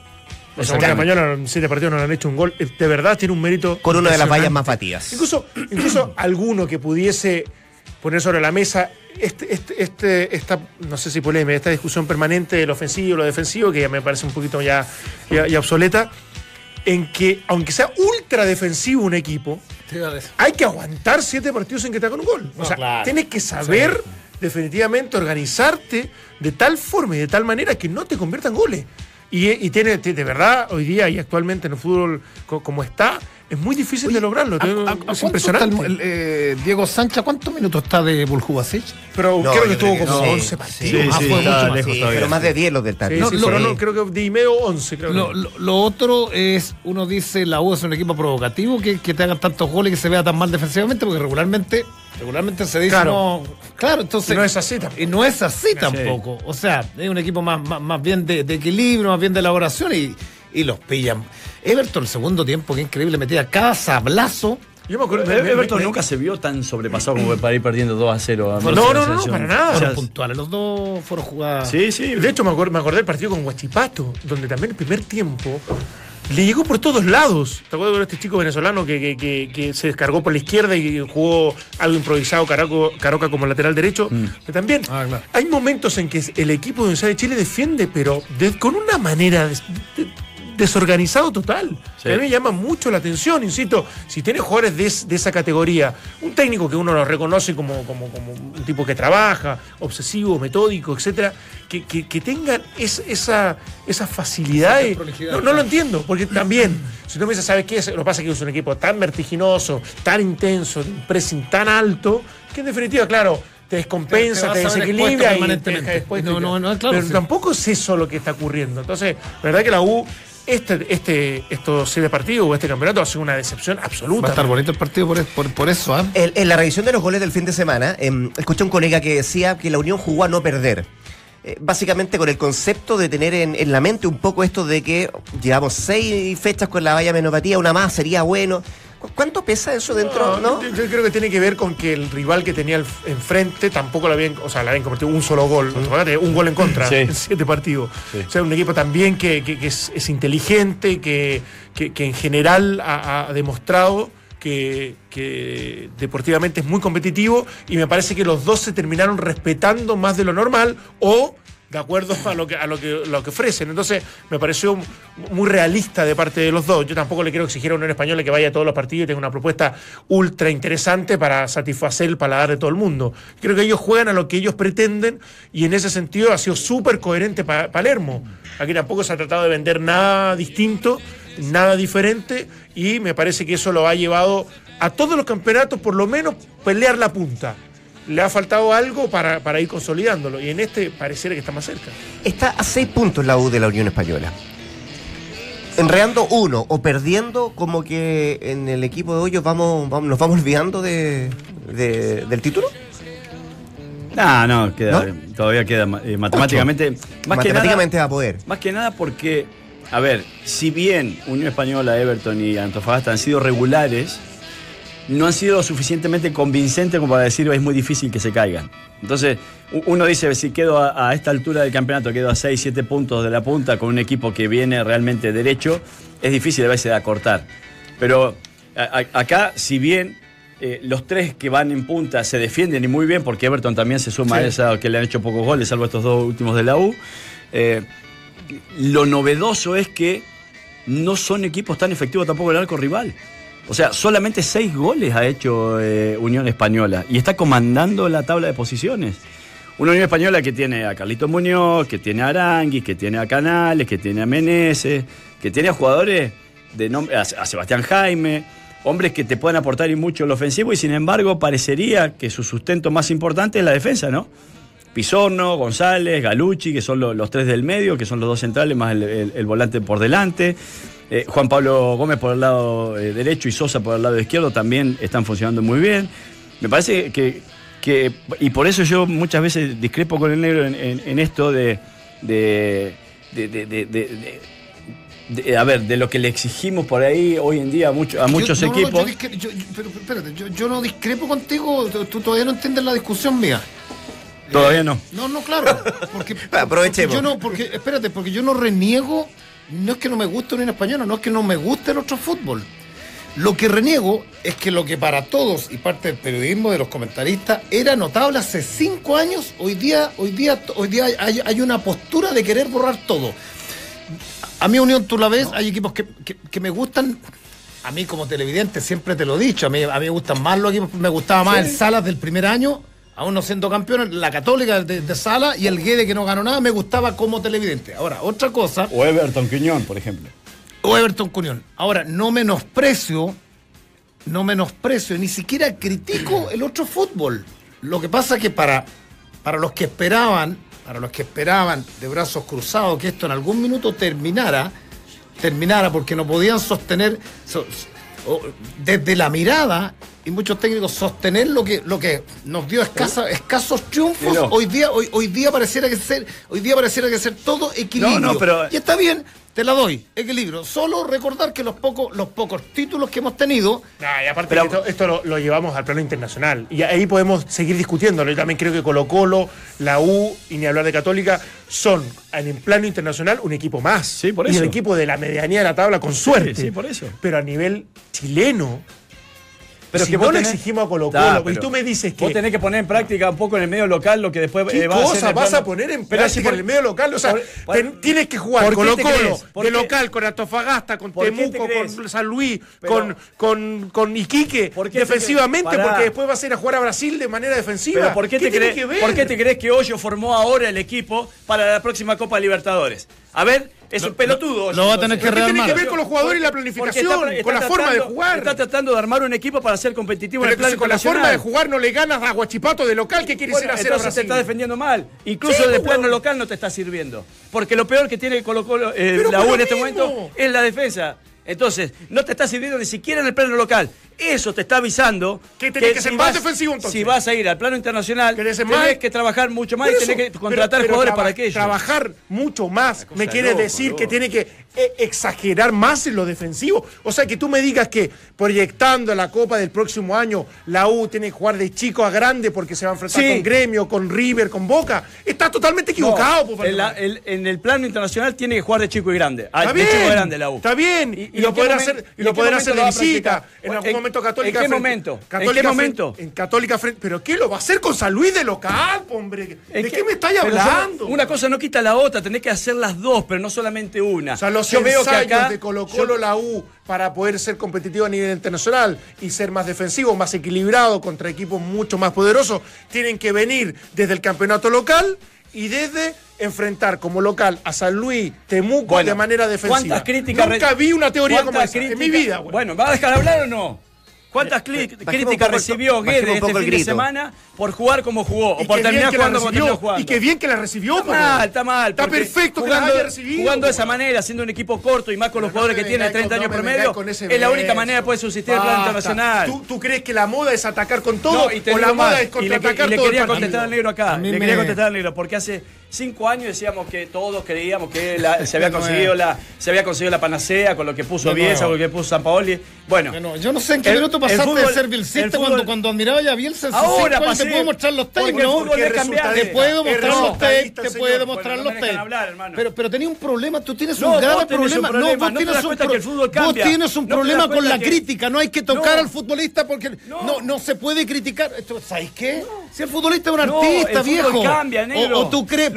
O sea, Unión Española en siete partidos no le han hecho un gol. Eh, De verdad tiene un mérito. con una de las vallas más batidas. Incluso, incluso (clears throat) alguno que pudiese poner sobre la mesa este, este, este, esta, no sé si polémica, esta discusión permanente del ofensivo y lo defensivo, que ya me parece un poquito ya, ya, ya obsoleta, en que, aunque sea ultra defensivo un equipo, Hay que aguantar siete partidos en que te hagan un gol. O sea, claro. tienes que saber definitivamente organizarte de tal forma y de tal manera que no te conviertan goles. Y, y tiene, de verdad, hoy día y actualmente en el fútbol co- como está, es muy difícil de lograrlo. ¿A- a- a es impresionante. el- eh, Diego Sánchez, ¿cuántos minutos está de Buljubasic? pero No, creo que estuvo creo que como no. 11 Sí, partidos. sí, Ah, sí, fue está mucho más. lejos Sí, todavía. pero más de 10 los del sí, No, lo- no, creo que de y medio 11, creo. Lo, que. lo- lo otro es, uno dice, la U es un equipo provocativo, que, que te hagan tantos goles y que se vea tan mal defensivamente, porque regularmente, regularmente se dice, Claro. no, claro, entonces... Y no es así tampoco. Y no es así tampoco. O sea, es un equipo más, más, más bien de, de equilibrio, más bien de elaboración y, y los pillan. Everton, el segundo tiempo, que increíble, metía cada sablazo. Yo me acuerdo. Everton nunca se vio tan sobrepasado como para ir perdiendo 2 a 0. a No, no, no, no, para nada. O sea, Fueron puntuales, los dos fueron jugadas. sí, sí. De hecho, me acordé, me acordé del partido con Huachipato, donde también el primer tiempo le llegó por todos lados. ¿Te acuerdas de este chico venezolano que, que- que- que se descargó por la izquierda y jugó algo improvisado Caraco, Caroca como lateral derecho? Que también Ah, claro. hay momentos en que el equipo de Universidad de Chile defiende, pero de- con una manera de- desorganizado total. Sí. A mí me llama mucho la atención, insisto, si tienes jugadores de, es- de esa categoría, un técnico que uno lo reconoce como, como, como un tipo que trabaja, obsesivo, metódico, etcétera, que, que, que tengan es- esa, esa facilidad. de- prolijidad, no, lo entiendo, porque también, si tú me dices, ¿sabes qué? es? Lo que pasa es que es un equipo tan vertiginoso, tan intenso, de un pressing tan alto, que en definitiva, claro, te descompensa, Te- desequilibra y te permanentemente. deja expuesto No, no, no, claro, Pero sí. tampoco es eso lo que está ocurriendo. Entonces, la verdad que la U, este, este, estos siete partidos o este campeonato ha sido una decepción absoluta. Va a estar bonito el partido por, por, por eso, ¿ah? En, en la revisión de los goles del fin de semana, em, escuché a un colega que decía que la Unión jugó a no perder. Eh, básicamente con el concepto de tener en, en la mente un poco esto de que llevamos seis fechas con la valla menopatía, una más sería bueno. ¿Cu- ¿Cuánto pesa eso dentro? ¿no? Yo, yo creo que tiene que ver con que el rival que tenía enfrente tampoco lo habían, o sea, le habían convertido un solo gol. Un gol en contra Sí. en siete partidos. O sea, un equipo también que, que- que es, es inteligente, que, que- que en general ha, ha demostrado que que, que deportivamente es muy competitivo y me parece que los dos se terminaron respetando más de lo normal o de acuerdo a lo que a lo que, lo que ofrecen. Entonces, me pareció muy realista de parte de los dos. Yo tampoco le quiero exigir a Unión Española que vaya a todos los partidos y tenga una propuesta ultra interesante para satisfacer el paladar de todo el mundo. Creo que ellos juegan a lo que ellos pretenden y en ese sentido ha sido súper coherente pa- Palermo. Aquí tampoco se ha tratado de vender nada distinto, nada diferente y me parece que eso lo ha llevado a todos los campeonatos por lo menos pelear la punta. Le ha faltado algo para, para ir consolidándolo y en este pareciera que está más cerca. Está a seis puntos la U de la Unión Española. Enreando uno o perdiendo, como que en el equipo de hoyos vamos, vamos, nos vamos olvidando de, de- del título. No, no, queda, ¿No? todavía queda eh, matemáticamente. Más que, nada, Matemáticamente va a poder. más que nada porque, a ver, si bien Unión Española, Everton y Antofagasta han sido regulares, no han sido suficientemente convincentes como para decir es muy difícil que se caigan. Entonces, uno dice, si quedo a, a esta altura del campeonato, quedo a 6, 7 puntos de la punta con un equipo que viene realmente derecho, es difícil a veces de acortar. Pero a- a- acá, si bien eh, los tres que van en punta se defienden y muy bien, porque Everton también se suma Sí. a esa que le han hecho pocos goles, salvo estos dos últimos de la U, eh, lo novedoso es que no son equipos tan efectivos tampoco el arco rival. O sea, solamente seis goles ha hecho eh, Unión Española y está comandando la tabla de posiciones. Una Unión Española que tiene a Carlito Muñoz, que tiene a Aranguis, que tiene a Canales, que tiene a Meneses, que tiene a jugadores de nombre, a, Sebastián Jaime, hombres que te pueden aportar y mucho en lo ofensivo y sin embargo parecería que su sustento más importante es la defensa, ¿no? Pisorno, González, Galucci, que son lo- los tres del medio, que son los dos centrales, más el, el- el volante por delante. Eh, Juan Pablo Gómez por el lado eh, derecho y Sosa por el lado izquierdo también están funcionando muy bien. Me parece que, que- y por eso yo muchas veces discrepo con el negro en, en- en esto de, de, de- de- de- de- de- a ver, de lo que le exigimos por ahí hoy en día a, mucho- a muchos Yo- no, no, equipos. yo discre- yo- yo- pero espérate, yo, yo no discrepo contigo, tú, todavía no entiendes la discusión mía. Todavía no. No, no, claro. Porque, (laughs) Aprovechemos. porque yo no, porque, espérate, porque yo no reniego, no es que no me guste Unión Española, no es que no me guste el otro fútbol. Lo que reniego es que lo que para todos y parte del periodismo de los comentaristas era notable hace cinco años, hoy día, hoy día, hoy día hay, hay una postura de querer borrar todo. A mí Unión, tú la ves, hay equipos que, que- que me gustan. A mí como televidente siempre te lo he dicho, a mí, a mí me gustan más los equipos, me gustaba más el Salas del primer año, aún no siendo campeón, la Católica de, de Sala y el Guede que no ganó nada, me gustaba como televidente. Ahora, otra cosa, O Everton Quiñón, por ejemplo. o Everton Cunión. Ahora, no menosprecio, no menosprecio, ni siquiera critico el otro fútbol. Lo que pasa que para, para los que esperaban, para los que esperaban de brazos cruzados que esto en algún minuto terminara, terminara porque no podían sostener so- desde la mirada y muchos técnicos sostener lo que lo que nos dio escasa- escasos triunfos hoy día hoy, hoy día pareciera que ser hoy día pareciera que ser todo equilibrio No, no, pero- y está bien te la doy equilibrio solo recordar que los pocos los pocos títulos que hemos tenido Nah, y aparte Pero- esto, esto lo, lo llevamos al plano internacional. Y ahí podemos seguir discutiéndolo. Yo también creo que Colo Colo, la U y ni hablar de Católica son en el plano internacional un equipo más. Sí, por Y eso. el equipo de la medianía de la tabla con suerte. sí, por eso. Pero a nivel chileno. Pero si que vos le tenés- exigimos a Colo Colo y tú me dices que. Vos tenés que poner en práctica un poco en el medio local lo que después ¿Qué eh, va a hacer cosa el vas plano- a poner en práctica si por- en el medio local? O sea, por- por- ten- tienes que jugar ¿por qué Colo Colo de local con Antofagasta, con ¿Por qué te Temuco, con San Luis, Pero- con, con, con Iquique, ¿Por qué te defensivamente, porque después vas a ir a jugar a Brasil de manera defensiva. Pero ¿por qué, te crees, que ver? ¿por qué te crees que Hoyo formó ahora el equipo para la próxima Copa Libertadores? A ver, es un pelotudo. Lo va a tener que ¿Qué tiene rearmar. que ver con los jugadores y la planificación, está- está con la forma de jugar? Está tratando de armar un equipo para ser competitivo Pero en el plano entonces con la forma de jugar no le ganas a Guachipato de local, ¿qué quieres Bueno, ir a hacer a entonces te Brasil? está defendiendo mal. Incluso Sí, de plano bueno. local no te está sirviendo. Porque lo peor que tiene Colo Colo, eh, la U lo en este mismo. momento es la defensa. Entonces, no te está sirviendo ni siquiera en el plano local. Eso te está avisando Que tenés que ser si más vas- defensivo, entonces. Si vas a ir al plano internacional, ¿Querés ser tenés más? que trabajar mucho más y tenés que contratar pero- pero jugadores traba- para aquello. Trabajar mucho más me quiere loco, decir loco. que tiene que eh, exagerar más en lo defensivo. O sea, que tú me digas que proyectando la Copa del próximo año, la U tiene que jugar de chico a grande porque se va a enfrentar Sí. con Gremio, con River, con Boca. Está totalmente equivocado. No, po, en, la- el- en el plano internacional tiene que jugar de chico y grande. Ah, Está de bien, chico y grande la U. está bien, y, ¿Y- y lo en momento Católica. ¿En qué momento? ¿En qué momento? En Católica frente. ¿Pero qué lo va a hacer con San Luis de local, hombre? ¿De qué, me estáis hablando? una cosa no quita la otra, tenés que hacer las dos, pero no solamente una. O sea, los yo ensayos que acá, de Colo-Colo la U para poder ser competitivo a nivel internacional y ser más defensivo, más equilibrado contra equipos mucho más poderosos, tienen que venir desde el campeonato local y desde enfrentar como local a San Luis, Temuco de manera defensiva. ¿cuántas críticas Nunca vi una teoría como esa en mi vida. Bueno. ¿va a dejar de hablar o no? ¿Cuántas críticas recibió Guede este fin de semana por jugar como jugó o por terminar jugando como terminó jugando? Y qué bien que la recibió. Está mal, está mal. Está perfecto jugando, que la recibido. Jugando de esa manera, siendo un equipo corto y más con los jugadores que tiene, 30 años promedio, es la única manera de poder subsistir el plano internacional. ¿Tú crees que la moda es atacar con todo o la moda es contraatacar todo? Le quería contestar al negro acá. Le quería contestar al negro porque hace cinco años decíamos que todos creíamos que (laughs) se, había conseguido eh. la, se había conseguido la panacea con lo que puso Bielsa, con lo que puso San Paoli. Bueno, bueno, yo no sé en qué minuto pasaste de ser Bielsa cuando, cuando admiraba ya Bielsa. Ahora te puedo mostrar los técnicos. Te puedo mostrar los técnicos. Te puedo mostrar los técnicos. Pero, pero tenía un problema. Tú tienes un grave problema. problema. No, vos tienes un problema. Con la crítica. No hay que tocar al futbolista porque no se puede criticar. ¿Sabes qué? Si el futbolista es un artista, viejo. O tú crees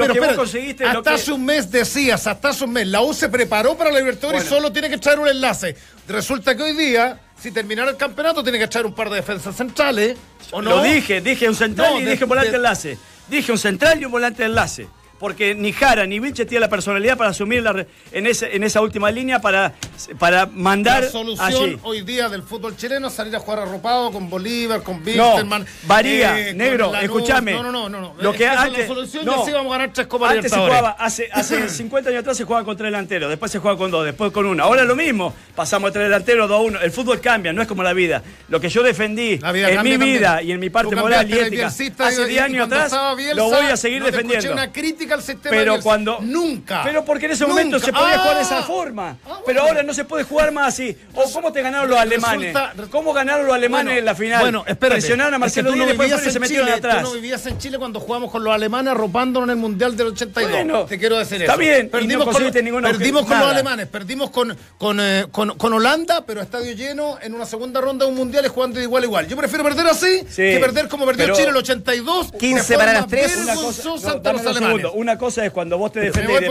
hasta hace un mes decías, hasta hace un mes. La U se preparó para la Libertadores y solo tiene que echar un enlace. Resulta que hoy día si terminara el campeonato tiene que echar un par de defensas centrales. ¿o no? Lo dije, dije un central no, y dije un volante enlace. Dije un central y un volante enlace porque ni Jara ni Vilche tiene la personalidad para asumir la, en, ese, en esa última línea para, para mandar. La solución hoy día del fútbol chileno salir a jugar arropado con Bolívar, con Wilstermann. No, varía, eh, negro, escúchame. No, no, no, no. Lo que antes, la solución no, ya íbamos a ganar tres copas Antes se jugaba, hace, hace (laughs) 50 años atrás se jugaba con tres delanteros, después se jugaba con dos, después con uno. Ahora es lo mismo, pasamos a tres delanteros, dos a uno. El fútbol cambia, no es como la vida. Lo que yo defendí en mi vida y en mi parte moral y ética hace 10 años atrás, lo voy a seguir no defendiendo. Una crítica modifica el sistema. Pero cuando. Nunca. Pero porque en ese nunca. momento se podía ah, jugar de ah. esa forma. Ah, bueno. Pero ahora no se puede jugar más así. O cómo te ganaron los alemanes. Resulta... ¿Cómo ganaron los alemanes bueno, en la final? Bueno, espera. Presionaron a Marcelo es que tú no Díaz, después se metieron Chile, atrás. Tú no vivías en Chile cuando jugamos con los alemanes arropándonos en el Mundial del 82. Bueno, te quiero decir está eso. Está bien. Perdimos, no con, los, ninguna, perdimos con los alemanes, perdimos con, con, eh, con, con, Holanda, pero estadio lleno en una segunda ronda de un Mundial y jugando de igual a igual. Yo prefiero perder así sí, que perder como perdió Chile en el 82. 15 para las 3. Una cosa, no, los una cosa es cuando vos te defendés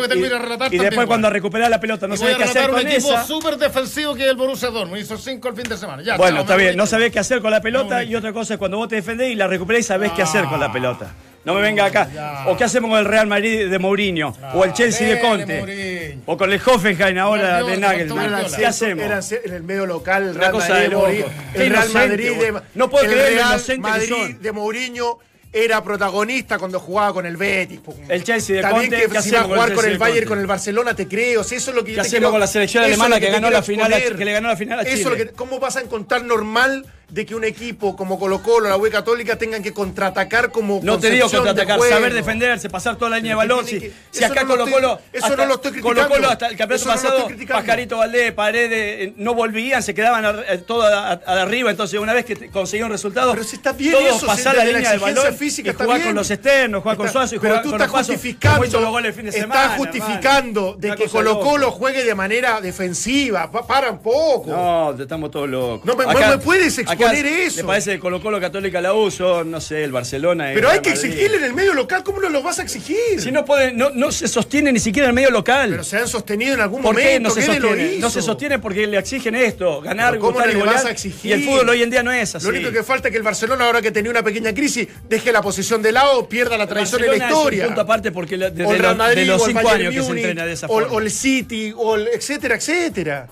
y, después cuando recuperás la pelota no sabés qué hacer con esa. un equipo súper defensivo que es el Borussia Dortmund. Hizo cinco el fin de semana. Ya, bueno, está bien. No sabés qué hacer con la pelota y otra cosa es cuando vos te defendés y la recuperás y sabés qué hacer con la ah. pelota. No me venga ah, acá. ¿O qué hacemos con el Real Madrid de Mourinho? ¿O el Chelsea de ah, Conte? ¿O con el Hoffenheim ahora de Nagelsmann? ¿Qué, hacemos? En el medio local, Real Madrid de Mourinho. No puedo creer Real Madrid de Mourinho era protagonista cuando jugaba con el Betis. Pues. El Chelsea de También Conte, que, ¿qué si va a jugar con el, el Bayern, con el Barcelona, te creo. Si eso es lo que yo ¿Qué te hacemos quiero, con la selección alemana que, que ganó la final, a, que le ganó la final a Chile. Lo que, ¿Cómo vas a encontrar normal de que un equipo como Colo Colo, la UE Católica, tengan que contraatacar como No te digo contraatacar, saber defenderse, pasar toda la línea de balón. Si, acá Colo Colo Eso no lo estoy criticando. Colo Colo hasta el campeonato pasado, Pajarito Valdés, Paredes, eh, no volvían, se quedaban eh, todos arriba. Entonces, una vez que conseguían resultados. Pero si está bien todos eso, pasar la, línea de balón. Física, y jugar con los externos, jugar está, con Suazo y jugar con los justificando, los el fin de semana, Está justificando hermano, de que Colo Colo juegue de manera defensiva. Para un poco. No, estamos todos locos. No me, puedes explicar poner. Me parece que Colo Colo Católica la uso, no sé, el Barcelona. Pero hay que exigirle en el medio local, ¿cómo no los vas a exigir? Si no pueden, no, no se sostiene ni siquiera en el medio local. Pero se han sostenido en algún ¿Por. Qué no se sostiene? No se sostiene porque le exigen esto, ganar, ¿cómo no le vas a exigir? Y el fútbol hoy en día no es así. Lo único que falta es que el Barcelona, ahora que tenía una pequeña crisis, deje la posición de lado, pierda la traición en la historia. Es un punto aparte porque de, de, Madrid, de los cinco años que se entrena de esa. O, o el City, o el etcétera, etcétera.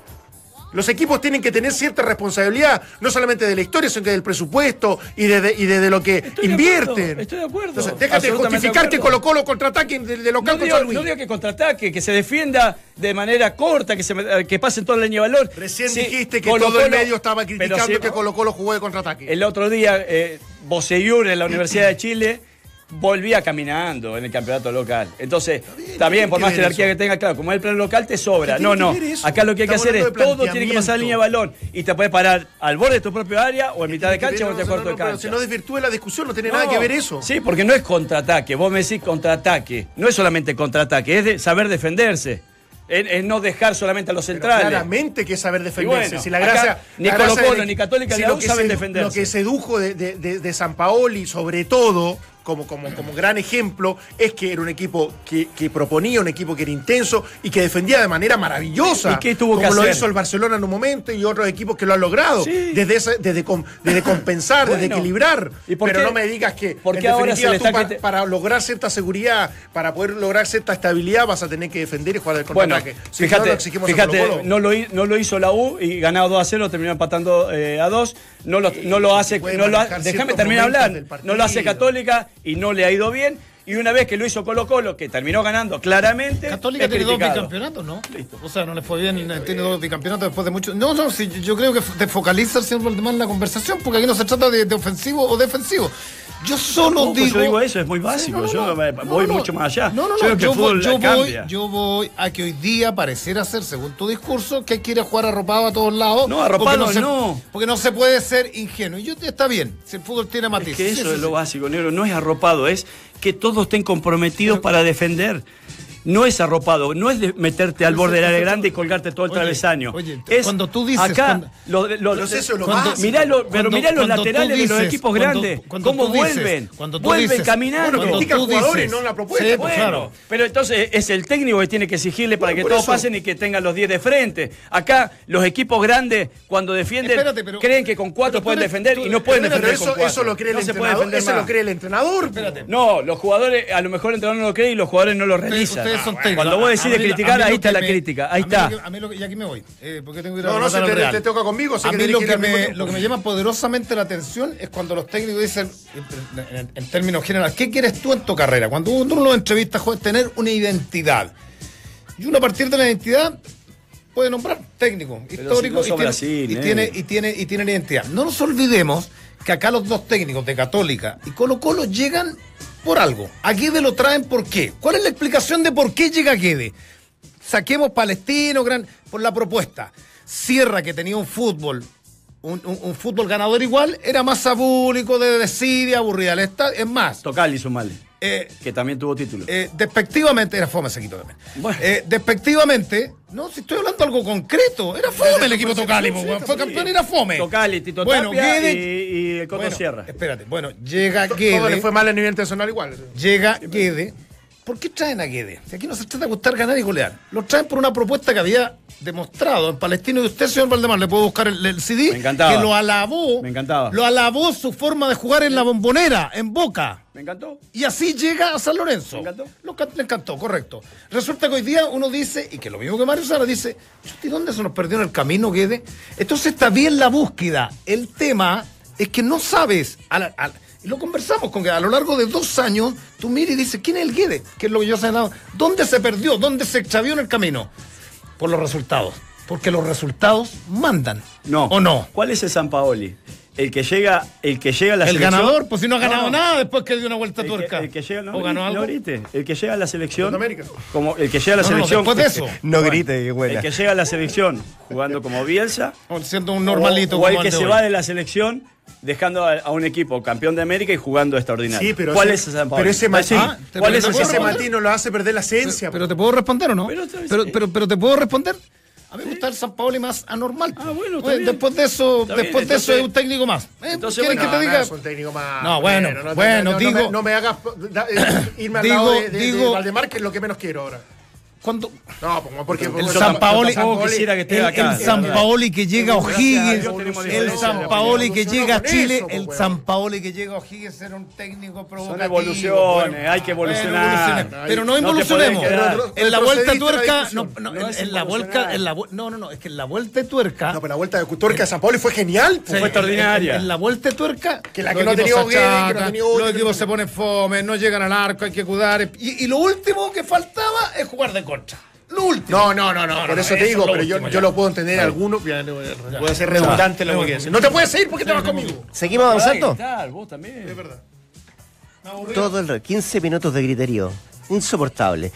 Los equipos tienen que tener cierta responsabilidad, no solamente de la historia, sino que del presupuesto y desde de, y de, de lo que estoy invierten. De acuerdo, estoy de acuerdo. Entonces, déjate justificar de que Colo Colo contraataque de, local no digo, Luis. No digo que contraataque, que se defienda de manera corta, que, se, eh, que pasen toda la línea de valor. Recién dijiste que todo el medio estaba criticando si, que Colo Colo jugó de contraataque. El otro día, eh, Boseyur en la Universidad de Chile volvía caminando en el campeonato local. Entonces, bien, también, por más jerarquía que tenga, claro, como es el plano local, te sobra. No, no. Acá lo que hay que hacer es todo tiene que pasar línea de balón y te puedes parar al borde de tu propio área o en mitad de cancha o en no, cuarto de cancha. Pero si no desvirtúa la discusión, no tiene nada que ver eso. Sí, porque no es contraataque. Vos me decís contraataque. No es solamente contraataque, es de saber defenderse. Es, no dejar solamente a los centrales. claramente que es saber defenderse. Si la gracia, ni Colo Colo, ni Católica si de la U saben defenderse. Lo que sedujo de, de, de San Paoli, sobre todo, como, como, como gran ejemplo, es que era un equipo que, que proponía, un equipo que era intenso y que defendía de manera maravillosa. ¿Y qué tuvo que como lo hacer? hizo el Barcelona en un momento y otros equipos que lo han logrado. Sí. Desde, ese- desde, com- desde compensar, desde Bueno. equilibrar. ¿Y por Pero qué- no me digas que por en ahora definitiva se le tú para lograr cierta seguridad, para poder lograr cierta estabilidad, vas a tener que defender y jugar el Bueno, contraataque. Si no, fíjate, lo exigimos a fíjate Colo-Colo. no, lo, no lo hizo la U y ganado 2 a 0, terminó empatando eh, a 2. No lo, no lo hace, no lo déjame terminar del partido. No lo hace Católica y no le ha ido bien. Y una vez que lo hizo Colo Colo, que terminó ganando claramente. Católica tiene dos bicampeonatos, ¿no? O sea, no le fue bien, eh, tiene dos bicampeonatos después de mucho. No, no, sí, yo creo que te focaliza el señor Valdemar en la conversación, porque aquí no se trata de, de ofensivo o defensivo. Yo solo Tampoco digo. yo digo eso, es muy básico. no, no, yo no. No, voy no. mucho más allá. No, no, no. Yo yo, voy, yo, voy, cambia. yo voy a que hoy día pareciera ser, según tu discurso, que hay que ir a jugar arropado a todos lados. No, arropado porque se, no. Porque no se puede ser ingenuo. Y yo, está bien, si el fútbol tiene Es matices. que Sí, eso sí, es lo sí. básico, negro. No es arropado, es que todos estén comprometidos para defender. No es arropado, no es de meterte al borde del área grande y colgarte todo el Oye, travesaño. oye, es cuando tú dices, Acá, cuando- lo- lo- Pero eso es lo cuando- básico. mirá lo- pero mirá los cuando laterales de los equipos cuando- grandes. cuando ¿Cómo vuelven? cuando tú vuelven dices- caminando. Bueno, Cuando critica tú al jugador dices- y no la propuesta. Sí, Bueno, claro. pero entonces es el técnico que tiene que exigirle para que todos eso. pasen y que tengan los 10 de frente. Acá los equipos grandes cuando defienden Espérate, pero- creen que con cuatro pero tú pueden eres- defender tú- y no pueden defender eso, con cuatro. eso lo cree el No se puede entrenador. defender Eso más. lo cree el entrenador. Espérate. No, los jugadores, a lo mejor el entrenador no lo cree y los jugadores no lo realizan. Ustedes son técnicos. Cuando vos lo- criticar, ahí está la crítica. Ahí está. y aquí me voy, eh, porque tengo que ir a No, no, te, te toca conmigo, A mí lo que me, tiempo. lo que me llama poderosamente la atención es cuando los técnicos dicen, en, términos generales, ¿qué quieres tú en tu carrera? Cuando uno lo entrevista, es tener una identidad. Y uno a partir de la identidad puede nombrar técnico, Pero histórico, si no sos y, tiene, Brasil, y, eh. tiene, y, tiene, y tiene la identidad. No nos olvidemos que acá los dos técnicos de Católica y Colo Colo llegan por algo. A Guede lo traen por qué. ¿Cuál es la explicación de por qué llega Guede? Saquemos Palestino, gran, por la propuesta. Sierra, que tenía un fútbol, un, un- un fútbol ganador igual, era más abúlico, de desidia, aburrida. Es más, Tocal hizo mal, eh, que también tuvo título. eh, despectivamente, era fome ese equipo también. Bueno. Eh, despectivamente, no, si estoy hablando de algo concreto, era fome el equipo Tocali, weón. fue campeón y era fome. Tocali, Tito bueno, Tapia Guede- y, y el Coto bueno, Sierra. Espérate, bueno, llega Todo le Guede, fue mal a nivel internacional igual. llega Guede. ¿Por qué traen a Guede? Si aquí no se trata de gustar, ganar y golear. Lo traen por una propuesta que había demostrado en Palestino y usted, señor Valdemar, le puedo buscar el, el CD. Me encantaba. Que lo alabó. Me encantaba. Lo alabó su forma de jugar en la bombonera, en Boca. ¿Me encantó? Y así llega a San Lorenzo. ¿Le encantó? Lo le encantó, correcto. Resulta que hoy día uno dice, y que lo mismo que Mario Sara dice, "Chuti, ¿dónde se nos perdió en el camino, Guede? Entonces está bien la búsqueda. El tema es que no sabes. a la- a la- y lo conversamos con que a lo largo de dos años, tú miras y dices, ¿quién es el Guede? Que es lo que yo he señalado. ¿Dónde se perdió? ¿Dónde se extravió en el camino? Por los resultados. Porque los resultados mandan. No. ¿O no? ¿Cuál es el San Paoli? El que llega, el que llega a la El selección. ganador, pues si no ha ganado No, no. nada después que dio una vuelta El que, tuerca. el que llega, no, ¿O ganó no algo? grite. El que llega a la selección. Sudamérica. Como el que llega a la No, no, selección. después de eso. (laughs) No grite, qué buena. El que llega a la selección jugando como Bielsa. (laughs) O siendo un normalito. O, o el que se hoy. va de la selección dejando a, a un equipo campeón de América y jugando extraordinario. Sí, pero ¿Cuál ese- es ese San Paoli? pero ese Martín- Ah, ¿Cuál es ese? Martín no lo hace perder la esencia. Pero te puedo responder o no? Pero Pero, pero, pero, te puedo responder. A mí me gusta el San Paoli más anormal. Ah, bueno, está Pues, bien. Después de eso, Está bien, después de eso es un técnico más. Eh, entonces, ¿Quieres bueno, que te No, diga? no, es un técnico más. No, bueno, no, bueno, no, no digo- me, no me hagas da- eh, (coughs) irme al Digo- lado de, de- de digo- Valdemar, que es lo que menos quiero ahora. Cuando No, pues, porque, porque el San Paoli, quisiera que esté el, acá, el San. Paoli que llega a O'Higgins, el San Paoli que llega a Chile, eso, pues, el weón. San Paoli que llega a O'Higgins era un técnico provocativo. evoluciones, bueno. hay que evolucionar. evoluciones. Pero no quedar. en la vuelta tuerca, no, no, No en, la vuelta, en la no, no, no, es que en la vuelta de tuerca No, pero la vuelta de Tuerca de San Paoli fue genial. pues. Fue extraordinaria. En, la vuelta de tuerca. Que la los que no ha equipos tenido Los equipos se ponen fome, no llegan al arco, hay que cuidar. Y, lo último que faltaba es jugar de contra. Lo último. No, no, no, no, por no, eso te digo, es lo pero yo, último, yo lo puedo entender algunos. ya, no, ya, Puede ser redundante lo que quieras. No te puedes ir porque te vas conmigo. ¿Seguimos avanzando? Tal, vos también. Es verdad. Todo el re- 15 minutos de griterío. Insoportable.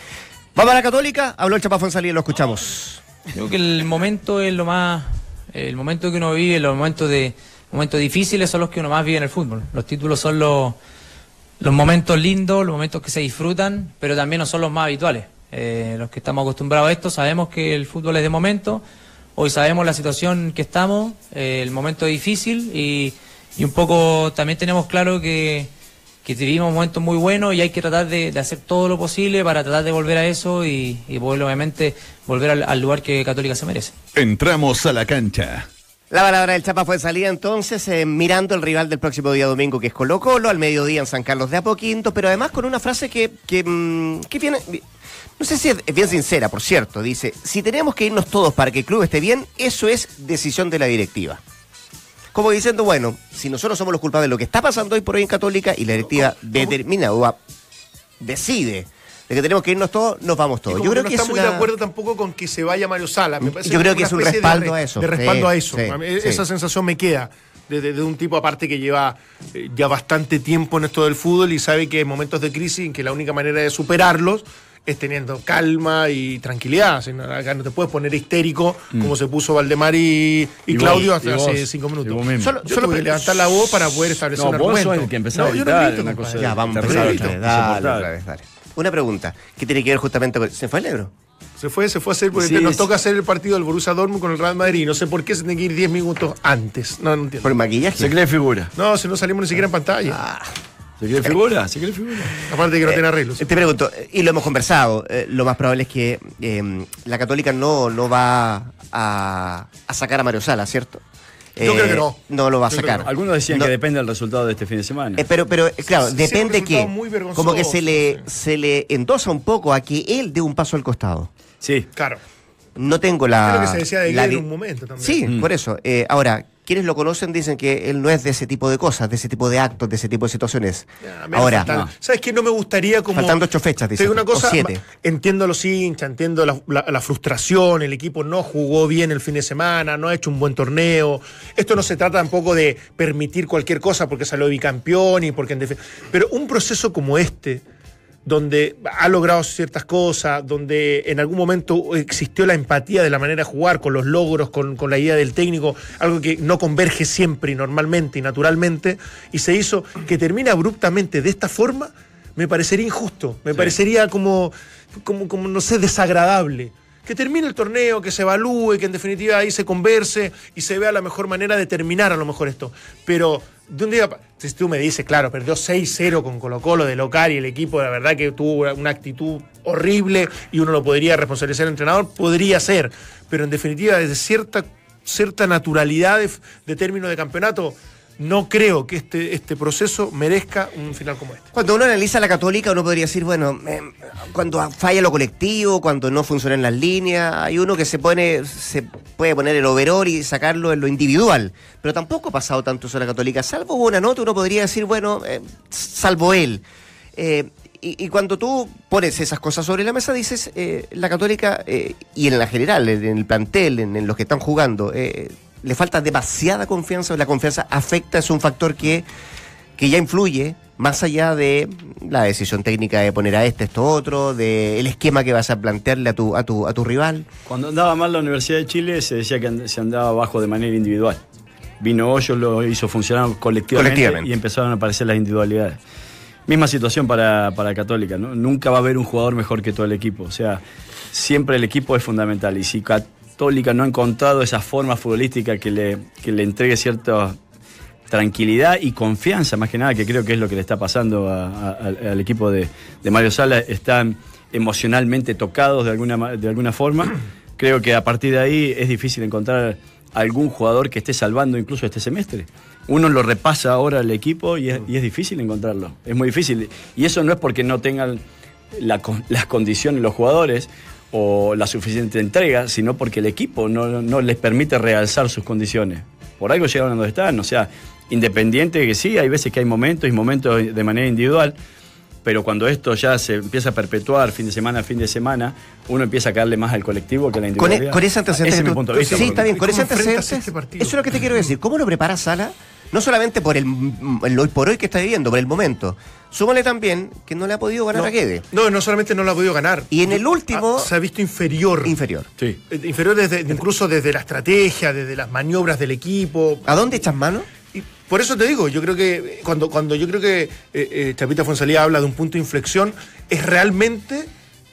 Vamos a la católica, habló el Chapa Fonsalí, lo escuchamos. Creo que el momento es lo más, el momento que uno vive, los momentos de momentos difíciles son los que uno más vive en el fútbol. Los títulos son los, los momentos lindos, los momentos que se disfrutan, pero también no son los más habituales. Eh, los que estamos acostumbrados a esto sabemos que el fútbol es de momento. Hoy sabemos la situación que estamos, eh, el momento es difícil y, y un poco también tenemos claro que, que vivimos momentos muy buenos y hay que tratar de, de hacer todo lo posible para tratar de volver a eso y, y poder obviamente volver al, al lugar que Católica se merece. Entramos a la cancha. La palabra del Chapa fue salida entonces eh, mirando el rival del próximo día domingo que es Colo Colo, al mediodía en San Carlos de Apoquinto, pero además con una frase que, que, mm, que viene, no sé si es bien sincera, por cierto, dice, si tenemos que irnos todos para que el club esté bien, eso es decisión de la directiva. Como diciendo, bueno, si nosotros somos los culpables de lo que está pasando hoy por hoy en Católica y la directiva determina o decide de que tenemos que irnos todos, nos vamos todos. Yo creo no que está es muy una- de acuerdo tampoco con que se vaya Mario Sala. Me parece Yo creo que es un de respaldo re- a eso. De respaldo Sí, a eso. sí, A mí sí. Esa sensación me queda. De, de- de un tipo aparte que lleva eh, ya bastante tiempo en esto del fútbol y sabe que hay momentos de crisis en que la única manera de superarlos es teniendo calma y tranquilidad. O sea, no- acá no te puedes poner histérico como se puso Valdemar y, y Mm. Y Claudio vos, hace, y vos, hace cinco minutos. Solo, Yo solo tuve que que- levantar la voz para poder establecer No, un vos argumento. sos el que empezó a No, gritar, una cosa Ya, vamos a empezar otra vez. Dale, insoportable. otra vez, dale. Una pregunta, ¿qué tiene que ver justamente con... ¿Se fue el negro? Se fue, se fue a hacer porque Sí, te- nos sí. toca hacer el partido del Borussia Dortmund con el Real Madrid. No sé por qué se tiene que ir 10 minutos antes. No, no entiendo. Por el maquillaje. Se cree figura. No, si no salimos ni siquiera en pantalla. Ah. Se cree figura, se cree figura. Aparte de que no tiene arreglos. Eh, Te pregunto, eh, y lo hemos conversado, eh, lo más probable es que eh, la Católica no, no va a, a sacar a Mario Sala, ¿cierto? Yo creo que no. No lo va a creo sacar. no. Algunos decían No, que depende del resultado de este fin de semana. eh, pero, pero, eh, claro, Sí, depende que, muy como que se le, sí. se le endosa un poco a que él dé un paso al costado. Sí. Claro. No tengo la... Lo que se decía de la en un momento también. Sí, Mm. por eso. Eh, ahora, quienes lo conocen dicen que él no es de ese tipo de cosas, de ese tipo de actos, de ese tipo de situaciones. Ya, Ahora, no. ¿Sabes qué? No me gustaría como. Faltando ocho fechas, dice una o cosa. siete. Entiendo a los hinchas, entiendo la, la- la frustración. El equipo no jugó bien el fin de semana, no ha hecho un buen torneo. Esto no se trata tampoco de permitir cualquier cosa porque salió bicampeón y porque en Pero un proceso como este, donde ha logrado ciertas cosas, donde en algún momento existió la empatía de la manera de jugar, con los logros, con, con la idea del técnico, algo que no converge siempre y normalmente y naturalmente, y se hizo que termine abruptamente de esta forma, me parecería injusto, me parecería como, como, como, no sé, desagradable. Que termine el torneo, que se evalúe, que en definitiva ahí se converse y se vea la mejor manera de terminar a lo mejor esto. Pero de un día, si tú me dices, claro, perdió 6-0 con Colo Colo de local y el equipo, la verdad que tuvo una actitud horrible y uno lo podría responsabilizar al entrenador, podría ser. Pero en definitiva, desde cierta, cierta naturalidad de, de término de campeonato, no creo que este, este proceso merezca un final como este. Cuando uno analiza la católica, uno podría decir, bueno, eh, cuando falla lo colectivo, cuando no funcionan las líneas, hay uno que se pone, se puede poner el overall y sacarlo en lo individual. Pero tampoco ha pasado tanto eso en la católica. Salvo una nota, uno podría decir, bueno, eh, salvo él. Eh, y, y cuando tú pones esas cosas sobre la mesa, dices, la católica, y en la general, en el plantel, en, en los que están jugando, le falta demasiada confianza, la confianza afecta, es un factor que que ya influye más allá de la decisión técnica de poner a este, esto, otro, del esquema que vas a plantearle a tu, a tu, a tu rival. Cuando andaba mal la Universidad de Chile se decía que se andaba abajo de manera individual. Vino Hoyos, lo hizo funcionar colectivamente, Colectivamente. y empezaron a aparecer las individualidades. Misma situación para, para Católica, ¿no? Nunca va a haber un jugador mejor que todo el equipo. O sea, siempre el equipo es fundamental. Y si No ha encontrado esa forma futbolística que le, que le entregue cierta tranquilidad y confianza, más que nada, que creo que es lo que le está pasando al, al equipo de, de Mario Sala, están emocionalmente tocados de alguna, de alguna forma. Creo que a partir de ahí es difícil encontrar algún jugador que esté salvando incluso este semestre. Uno lo repasa ahora el equipo y es, difícil encontrarlo. Es muy difícil. Y eso no es porque no tengan las condiciones los jugadores o la suficiente entrega, sino porque el equipo no, no les permite realzar sus condiciones. Por algo llegaron a donde están. O sea, independiente de que sí, hay veces que hay momentos y momentos de manera individual, pero cuando esto ya se empieza a perpetuar fin de semana a fin de semana, uno empieza a caerle más al colectivo que a la Con, individualidad. e- con ese antecedente. Ese es mi punto de vista. Sí, está bien, con ¿Y ese antecedente. este eso es lo que te quiero decir. ¿Cómo lo prepara Sala? No solamente por el, el hoy por hoy que está viviendo, por el momento. Súmale también que no le ha podido ganar No, a Guede. no, no solamente no lo ha podido ganar. Y en el último- Ah, se ha visto inferior. Inferior. Sí. Eh, Inferior desde, incluso desde la estrategia, desde las maniobras del equipo. ¿A dónde echas mano? Y por eso te digo, yo creo que eh, cuando, cuando yo creo que eh, eh, Chapita Fonsalía habla de un punto de inflexión, es realmente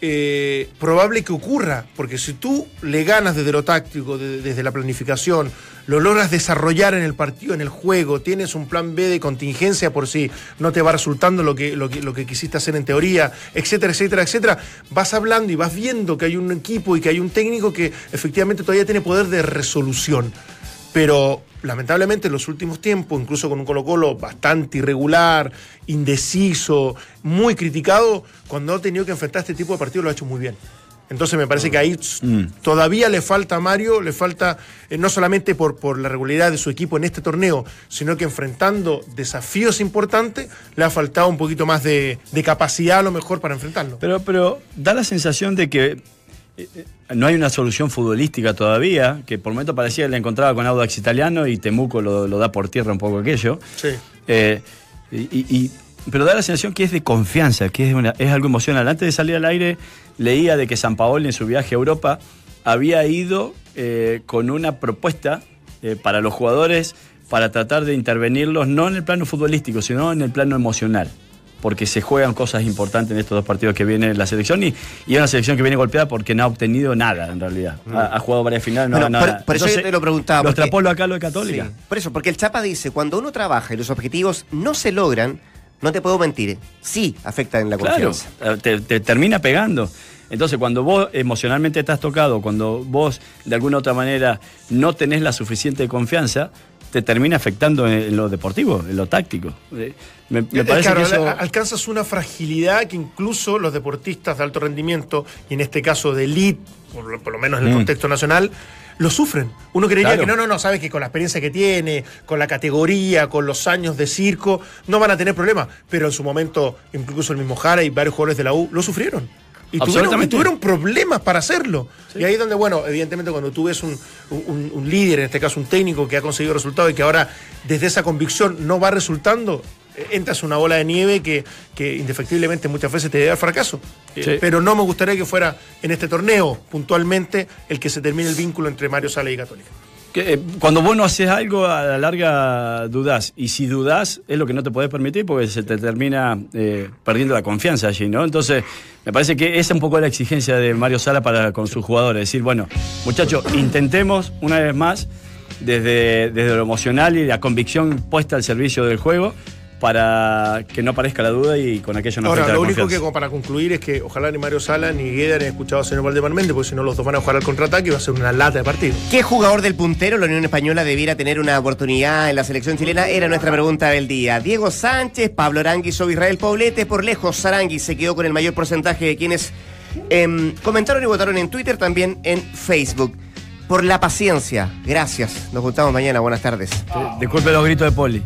eh, probable que ocurra, porque si tú le ganas desde lo táctico, de- desde la planificación, lo logras desarrollar en el partido, en el juego, tienes un plan B de contingencia por si no te va resultando lo que, lo que, quisiste hacer en teoría, etcétera, etcétera, etcétera, vas hablando y vas viendo que hay un equipo y que hay un técnico que efectivamente todavía tiene poder de resolución. Pero lamentablemente en los últimos tiempos, incluso con un Colo Colo bastante irregular, indeciso, muy criticado, cuando ha tenido que enfrentar este tipo de partidos lo ha hecho muy bien. Entonces me parece que ahí Mm. todavía le falta a Mario, le falta eh, no solamente por, por la regularidad de su equipo en este torneo, sino que enfrentando desafíos importantes, le ha faltado un poquito más de, de capacidad a lo mejor para enfrentarlo. Pero, pero da la sensación de que eh, eh, no hay una solución futbolística todavía, que por momento parecía que la encontraba con Audax Italiano y Temuco lo, lo da por tierra un poco aquello. Sí. Eh, y, y- y- pero da la sensación que es de confianza, que es, una- es algo emocional. Antes de salir al aire, leía de que San Paolo en su viaje a Europa había ido eh, con una propuesta eh, para los jugadores para tratar de intervenirlos no en el plano futbolístico, sino en el plano emocional. Porque se juegan cosas importantes en estos dos partidos que viene la selección y, y es una selección que viene golpeada porque no ha obtenido nada en realidad. Ha, ha jugado varias finales, no Bueno, ha ganado por- nada. por eso yo te lo preguntaba, Lo porque- acá lo de Católica. Sí, Por eso, porque el Chapa dice, cuando uno trabaja y los objetivos no se logran, no te puedo mentir, sí afectan en la Claro, confianza. te, te termina pegando. Entonces, cuando vos emocionalmente estás tocado, cuando vos de alguna otra manera no tenés la suficiente confianza, te termina afectando en, en lo deportivo, en lo táctico. Eh, Me, me Eh, parece claro, que eso... alcanzas una fragilidad que incluso los deportistas de alto rendimiento, y en este caso de elite, por, lo- por lo menos en el Mm. contexto nacional, lo sufren. Uno creería Claro. que no, no, no, sabes que con la experiencia que tiene, con la categoría, con los años de circo, no van a tener problemas. Pero en su momento, incluso el mismo Jara y varios jugadores de la U lo sufrieron. Y tuvieron, tuvieron problemas para hacerlo. Y ahí es donde, bueno, evidentemente cuando tú ves un, un- un líder, en este caso un técnico que ha conseguido resultados y que ahora desde esa convicción no va resultando, entras en una bola de nieve que, que indefectiblemente muchas veces te lleva al fracaso. Eh, Sí. Pero no me gustaría que fuera en este torneo puntualmente el que se termine el vínculo entre Mario Sala y Católica. que, eh, cuando vos no haces algo, a la larga dudás. Y si dudás, es lo que no te podés permitir porque se te termina eh, perdiendo la confianza allí, ¿no? Entonces, me parece que esa es un poco la exigencia de Mario Sala para con sus jugadores. Decir, bueno, muchachos, intentemos una vez más desde, desde lo emocional y la convicción puesta al servicio del juego para que no aparezca la duda y con aquello no Ahora, lo la único que como para concluir es que ojalá ni Mario Sala ni Gueda ni escuchado al señor Valdemar Méndez, porque si no los dos van a jugar al contraataque y va a ser una lata de partido. ¿Qué jugador del puntero la Unión Española debiera tener una oportunidad en la selección chilena? Era nuestra pregunta del día. Diego Sánchez, Pablo Aranguis o Israel Poblete. Por lejos, Aranguis se quedó con el mayor porcentaje de quienes em, comentaron y votaron en Twitter, también en Facebook. Por la paciencia. Gracias. Nos juntamos mañana. Buenas tardes. Disculpe los gritos de Poli.